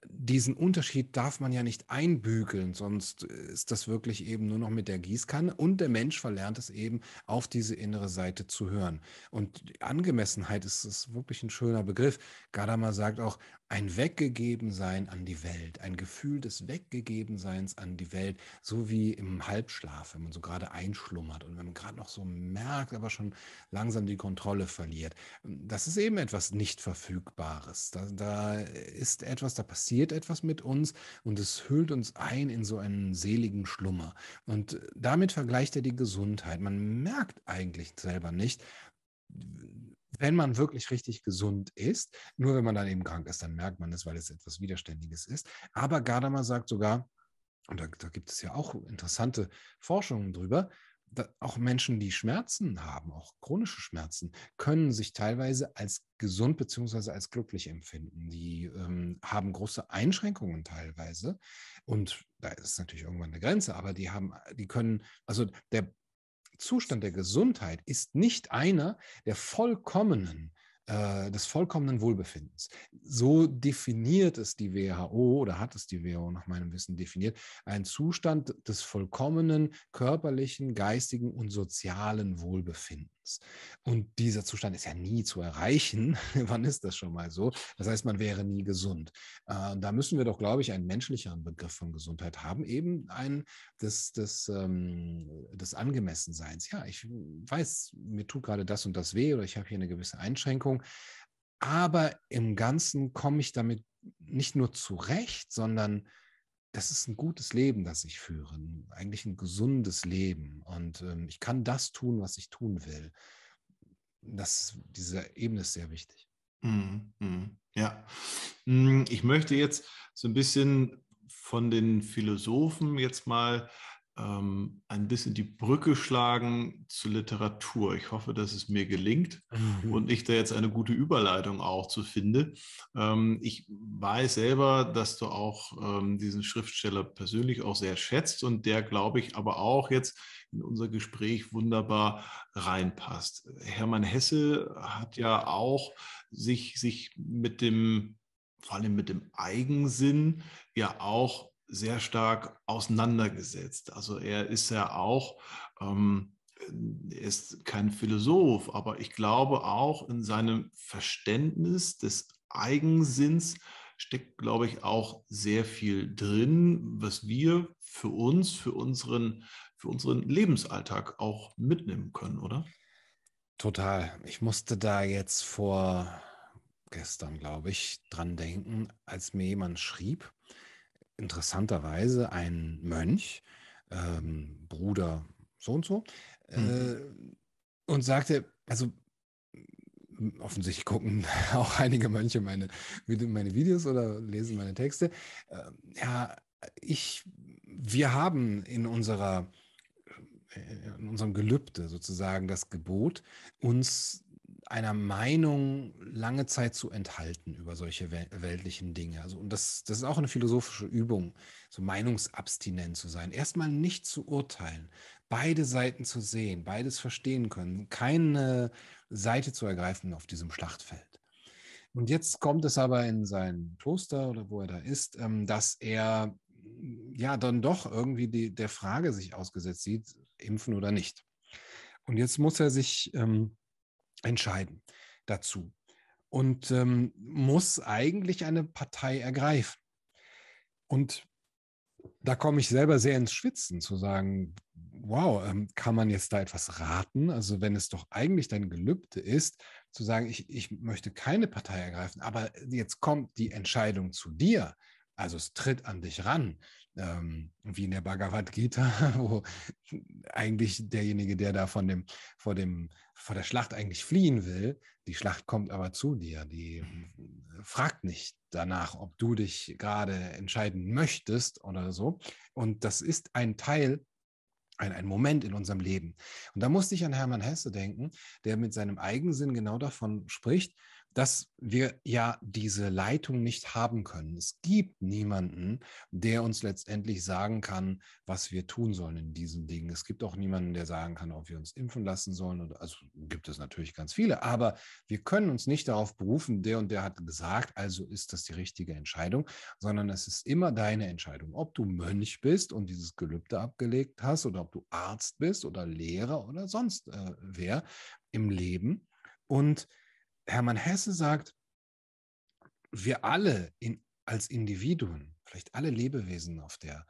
B: diesen Unterschied darf man ja nicht einbügeln, sonst ist das wirklich eben nur noch mit der Gießkanne und der Mensch verlernt es eben, auf diese innere Seite zu hören. Und Angemessenheit ist, ist wirklich ein schöner Begriff. Gadamer sagt auch, ein Weggegebensein an die Welt, ein Gefühl des Weggegebenseins an die Welt, so wie im Halbschlaf, wenn man so gerade einschlummert und wenn man gerade noch so merkt, aber schon langsam die Kontrolle verliert. Das ist eben etwas nicht Verfügbares. Da, da ist etwas, da passiert etwas mit uns und es hüllt uns ein in so einen seligen Schlummer. Und damit vergleicht er die Gesundheit. Man merkt eigentlich selber nicht, wenn man wirklich richtig gesund ist. Nur wenn man dann eben krank ist, dann merkt man es, weil es etwas Widerständiges ist. Aber Gadamer sagt sogar, und da, da gibt es ja auch interessante Forschungen drüber, auch Menschen, die Schmerzen haben, auch chronische Schmerzen, können sich teilweise als gesund bzw. als glücklich empfinden. Die ähm, haben große Einschränkungen teilweise. Und da ist natürlich irgendwann eine Grenze, aber die haben, die können, also der Zustand der Gesundheit ist nicht einer der vollkommenen äh, des vollkommenen Wohlbefindens. So definiert es die WHO oder hat es die WHO nach meinem Wissen definiert, ein Zustand des vollkommenen körperlichen, geistigen und sozialen Wohlbefindens. Und dieser Zustand ist ja nie zu erreichen. Wann ist das schon mal so? Das heißt, man wäre nie gesund. Äh, da müssen wir doch, glaube ich, einen menschlicheren Begriff von Gesundheit haben, eben ein des, des, ähm, des Angemessenseins. Ja, ich weiß, mir tut gerade das und das weh oder ich habe hier eine gewisse Einschränkung. Aber im Ganzen komme ich damit nicht nur zurecht, sondern das ist ein gutes Leben, das ich führe, eigentlich ein gesundes Leben. Und ähm, ich kann das tun, was ich tun will. Das, diese Ebene ist sehr wichtig.
A: Mhm, mhm. Ja, hm, ich möchte jetzt so ein bisschen von den Philosophen jetzt mal ähm, ein bisschen die Brücke schlagen zur Literatur. Ich hoffe, dass es mir gelingt mhm. und ich da jetzt eine gute Überleitung auch zu finde. Ähm, ich weiß selber, dass du auch ähm, diesen Schriftsteller persönlich auch sehr schätzt und der, glaube ich, aber auch jetzt in unser Gespräch wunderbar reinpasst. Hermann Hesse hat ja auch sich, sich mit dem, vor allem mit dem Eigensinn ja auch sehr stark auseinandergesetzt. Also er ist ja auch, ähm, ist kein Philosoph, aber ich glaube auch in seinem Verständnis des Eigensinns steckt, glaube ich, auch sehr viel drin, was wir für uns, für unseren, für unseren Lebensalltag auch mitnehmen können, oder?
B: Total. Ich musste da jetzt vor gestern, glaube ich, dran denken, als mir jemand schrieb, interessanterweise ein Mönch, ähm, Bruder so und so, mhm. äh, und sagte, also offensichtlich gucken auch einige Mönche meine, meine Videos oder lesen meine Texte. Äh, ja, ich, wir haben in unserer äh, in unserem Gelübde sozusagen das Gebot, uns einer Meinung lange Zeit zu enthalten über solche weltlichen Dinge. Also, und das, das ist auch eine philosophische Übung, so meinungsabstinent zu sein. Erstmal nicht zu urteilen, beide Seiten zu sehen, beides verstehen können, keine Seite zu ergreifen auf diesem Schlachtfeld. Und jetzt kommt es aber in sein Kloster oder wo er da ist, ähm, dass er ja dann doch irgendwie die, der Frage sich ausgesetzt sieht, impfen oder nicht. Und jetzt muss er sich ähm, entscheiden dazu und ähm, muss eigentlich eine Partei ergreifen. Und da komme ich selber sehr ins Schwitzen, zu sagen, wow, ähm, kann man jetzt da etwas raten? Also wenn es doch eigentlich dein Gelübde ist, zu sagen, ich, ich möchte keine Partei ergreifen, aber jetzt kommt die Entscheidung zu dir, also es tritt an dich ran, ähm, wie in der Bhagavad Gita, wo eigentlich derjenige, der da von dem, vor, dem, vor der Schlacht eigentlich fliehen will, die Schlacht kommt aber zu dir, die fragt nicht danach, ob du dich gerade entscheiden möchtest oder so. Und das ist ein Teil ein, ein Moment in unserem Leben. Und da musste ich an Hermann Hesse denken, der mit seinem Eigensinn genau davon spricht, dass wir ja diese Leitung nicht haben können. Es gibt niemanden, der uns letztendlich sagen kann, was wir tun sollen in diesen Dingen. Es gibt auch niemanden, der sagen kann, ob wir uns impfen lassen sollen. Also gibt es natürlich ganz viele, aber wir können uns nicht darauf berufen, der und der hat gesagt, also ist das die richtige Entscheidung, sondern es ist immer deine Entscheidung. Ob du Mönch bist und dieses Gelübde abgelegt hast oder ob du Arzt bist oder Lehrer oder sonst äh, wer im Leben. Und Hermann Hesse sagt, wir alle in, als Individuen, vielleicht alle Lebewesen auf der,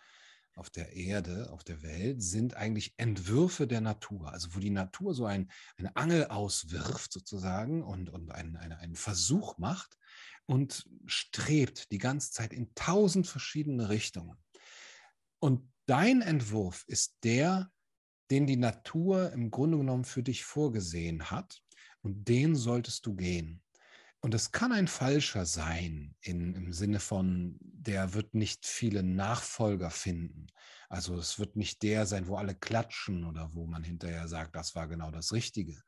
B: auf der Erde, auf der Welt, sind eigentlich Entwürfe der Natur. Also wo die Natur so ein, eine Angel auswirft sozusagen und, und einen, eine, einen Versuch macht und strebt die ganze Zeit in tausend verschiedene Richtungen. Und dein Entwurf ist der, den die Natur im Grunde genommen für dich vorgesehen hat. Und den solltest du gehen. Und es kann ein falscher sein, in, im Sinne von, der wird nicht viele Nachfolger finden. Also es wird nicht der sein, wo alle klatschen oder wo man hinterher sagt, das war genau das Richtige.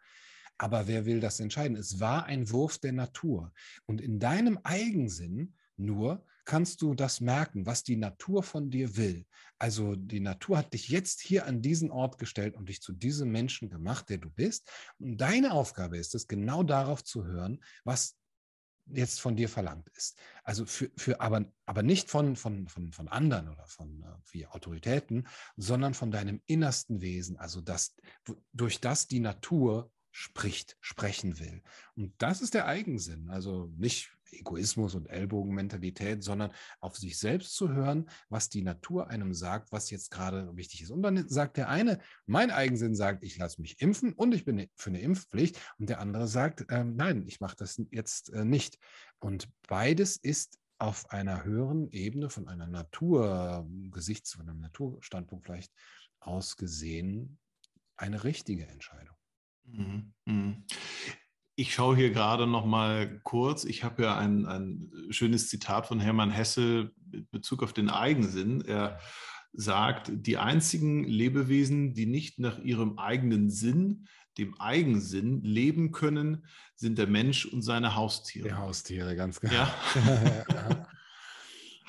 B: Aber wer will das entscheiden? Es war ein Wurf der Natur. Und in deinem Eigensinn nur kannst du das merken, was die Natur von dir will. Also die Natur hat dich jetzt hier an diesen Ort gestellt und dich zu diesem Menschen gemacht, der du bist. Und deine Aufgabe ist es, genau darauf zu hören, was jetzt von dir verlangt ist. Also für, für aber, aber nicht von, von, von, von anderen oder von wie Autoritäten, sondern von deinem innersten Wesen, also das, durch das die Natur spricht, sprechen will. Und das ist der Eigensinn. Also nicht Egoismus und Ellbogenmentalität, sondern auf sich selbst zu hören, was die Natur einem sagt, was jetzt gerade wichtig ist. Und dann sagt der eine, mein Eigensinn sagt, ich lasse mich impfen und ich bin für eine Impfpflicht. Und der andere sagt, ähm, nein, ich mache das jetzt äh, nicht. Und beides ist auf einer höheren Ebene von einer Naturgesichts, von einem Naturstandpunkt vielleicht aus gesehen eine richtige Entscheidung.
A: Mhm. Ich schaue hier gerade noch mal kurz. Ich habe ja ein, ein schönes Zitat von Hermann Hesse mit Bezug auf den Eigensinn. Er sagt, die einzigen Lebewesen, die nicht nach ihrem eigenen Sinn, dem Eigensinn leben können, sind der Mensch und seine Haustiere.
B: Die Haustiere, ganz genau.
A: Ja.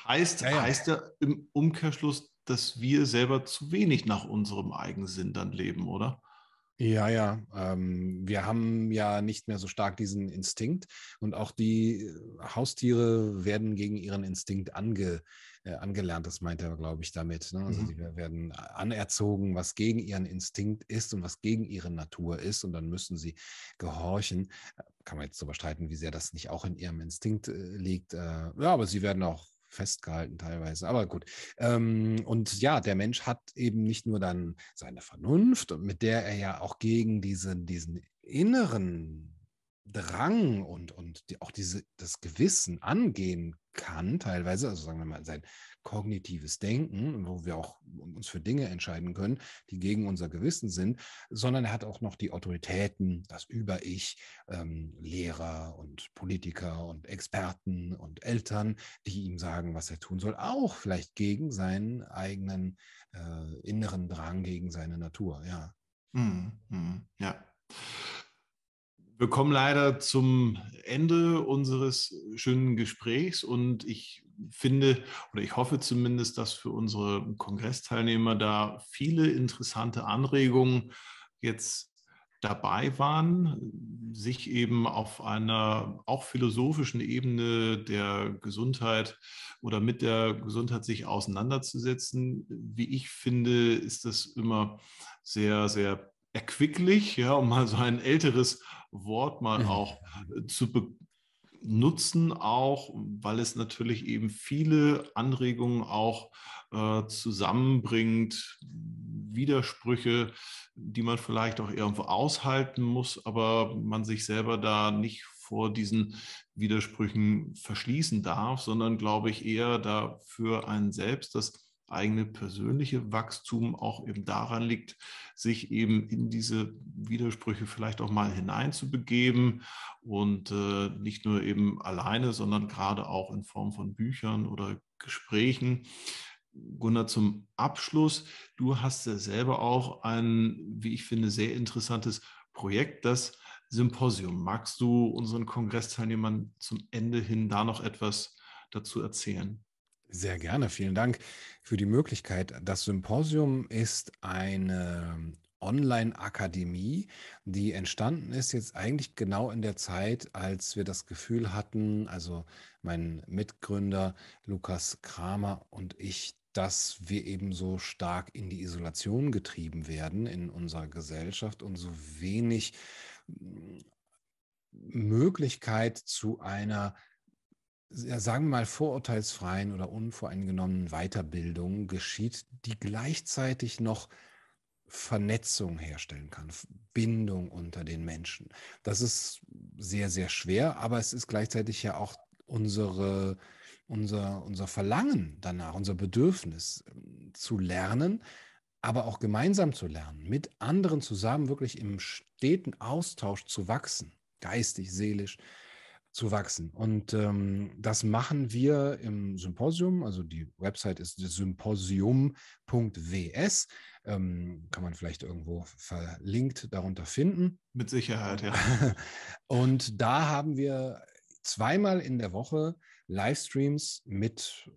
A: heißt, ja, ja. heißt ja im Umkehrschluss, dass wir selber zu wenig nach unserem Eigensinn dann leben, oder?
B: Ja, ja. Ähm, wir haben ja nicht mehr so stark diesen Instinkt und auch die Haustiere werden gegen ihren Instinkt ange, äh, angelernt. Das meint er, glaube ich, damit. Ne? Also mhm. sie werden anerzogen, was gegen ihren Instinkt ist und was gegen ihre Natur ist und dann müssen sie gehorchen. Kann man jetzt so bestreiten, wie sehr das nicht auch in ihrem Instinkt äh, liegt. Äh, ja, aber sie werden auch festgehalten teilweise. Aber gut. Ähm, und ja, der Mensch hat eben nicht nur dann seine Vernunft, mit der er ja auch gegen diesen, diesen inneren Drang und, und die, auch diese, das Gewissen angehen kann, teilweise, also sagen wir mal, sein kognitives Denken, wo wir auch uns für Dinge entscheiden können, die gegen unser Gewissen sind, sondern er hat auch noch die Autoritäten, das Über-Ich, ähm, Lehrer und Politiker und Experten und Eltern, die ihm sagen, was er tun soll, auch vielleicht gegen seinen eigenen äh, inneren Drang, gegen seine Natur, ja.
A: Mm, mm, ja. Wir kommen leider zum Ende unseres schönen Gesprächs und ich finde oder ich hoffe zumindest, dass für unsere Kongressteilnehmer da viele interessante Anregungen jetzt dabei waren, sich eben auf einer auch philosophischen Ebene der Gesundheit oder mit der Gesundheit sich auseinanderzusetzen. Wie ich finde, ist das immer sehr, sehr erquicklich, ja, um mal so ein älteres Wort mal auch äh, zu benutzen, auch weil es natürlich eben viele Anregungen auch äh, zusammenbringt, Widersprüche, die man vielleicht auch irgendwo aushalten muss, aber man sich selber da nicht vor diesen Widersprüchen verschließen darf, sondern glaube ich eher dafür einen selbst das eigene persönliche Wachstum auch eben daran liegt, sich eben in diese Widersprüche vielleicht auch mal hineinzubegeben und äh, nicht nur eben alleine, sondern gerade auch in Form von Büchern oder Gesprächen. Gunnar, zum Abschluss, du hast ja selber auch ein, wie ich finde, sehr interessantes Projekt, das Symposium. Magst du unseren Kongressteilnehmern zum Ende hin da noch etwas dazu erzählen?
B: Sehr gerne, vielen Dank für die Möglichkeit. Das Symposium ist eine Online-Akademie, die entstanden ist jetzt eigentlich genau in der Zeit, als wir das Gefühl hatten, also mein Mitgründer Lukas Kramer und ich, dass wir eben so stark in die Isolation getrieben werden in unserer Gesellschaft und so wenig Möglichkeit zu einer sagen wir mal, vorurteilsfreien oder unvoreingenommenen Weiterbildung geschieht, die gleichzeitig noch Vernetzung herstellen kann, Bindung unter den Menschen. Das ist sehr, sehr schwer, aber es ist gleichzeitig ja auch unsere, unser, unser Verlangen danach, unser Bedürfnis ähm, zu lernen, aber auch gemeinsam zu lernen, mit anderen zusammen wirklich im steten Austausch zu wachsen, geistig, seelisch, zu wachsen. Und ähm, das machen wir im Symposium. Also die Website ist symposium.ws. Ähm, kann man vielleicht irgendwo verlinkt darunter finden.
A: Mit Sicherheit, ja.
B: Und da haben wir zweimal in der Woche Livestreams mit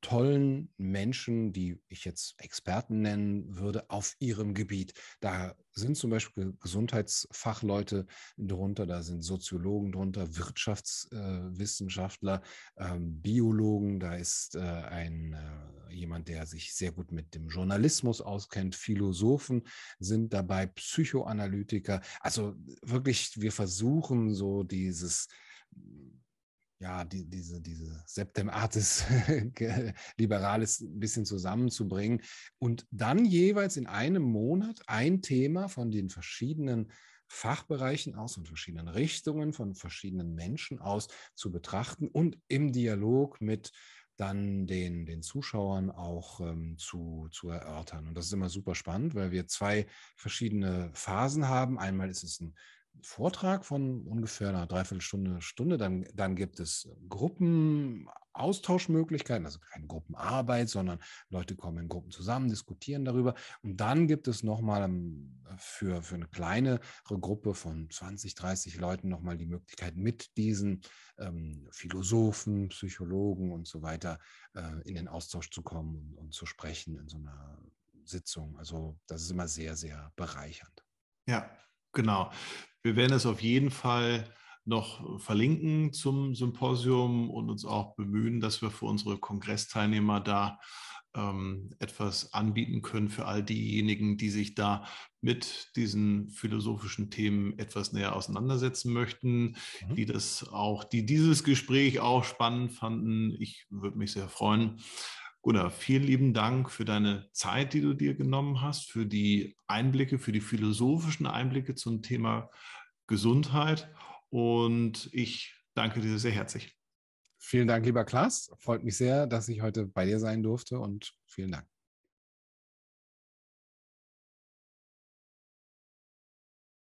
B: tollen Menschen, die ich jetzt Experten nennen würde, auf ihrem Gebiet. Da sind zum Beispiel Gesundheitsfachleute drunter, da sind Soziologen drunter, Wirtschaftswissenschaftler, äh, ähm, Biologen, da ist äh, ein äh, jemand, der sich sehr gut mit dem Journalismus auskennt, Philosophen sind dabei, Psychoanalytiker. Also wirklich, wir versuchen so dieses ja, die, diese, diese Septem Artis Liberales ein bisschen zusammenzubringen und dann jeweils in einem Monat ein Thema von den verschiedenen Fachbereichen aus, von verschiedenen Richtungen, von verschiedenen Menschen aus zu betrachten und im Dialog mit dann den, den Zuschauern auch ähm, zu, zu erörtern. Und das ist immer super spannend, weil wir zwei verschiedene Phasen haben. Einmal ist es ein Vortrag von ungefähr einer Dreiviertelstunde, Stunde. Dann, dann gibt es Gruppenaustauschmöglichkeiten, also keine Gruppenarbeit, sondern Leute kommen in Gruppen zusammen, diskutieren darüber. Und dann gibt es nochmal ähm, für, für eine kleinere Gruppe von 20, 30 Leuten nochmal die Möglichkeit, mit diesen ähm, Philosophen, Psychologen und so weiter äh, in den Austausch zu kommen und, und zu sprechen in so einer Sitzung. Also das ist immer sehr, sehr bereichernd.
A: Ja, genau. Wir werden es auf jeden Fall noch verlinken zum Symposium und uns auch bemühen, dass wir für unsere Kongressteilnehmer da ähm, etwas anbieten können für all diejenigen, die sich da mit diesen philosophischen Themen etwas näher auseinandersetzen möchten, mhm. die das auch, die dieses Gespräch auch spannend fanden. Ich würde mich sehr freuen. Gunnar, vielen lieben Dank für deine Zeit, die du dir genommen hast, für die Einblicke, für die philosophischen Einblicke zum Thema Gesundheit. Und ich danke dir sehr herzlich.
B: Vielen Dank, lieber Klaas. Freut mich sehr, dass ich heute bei dir sein durfte und vielen Dank.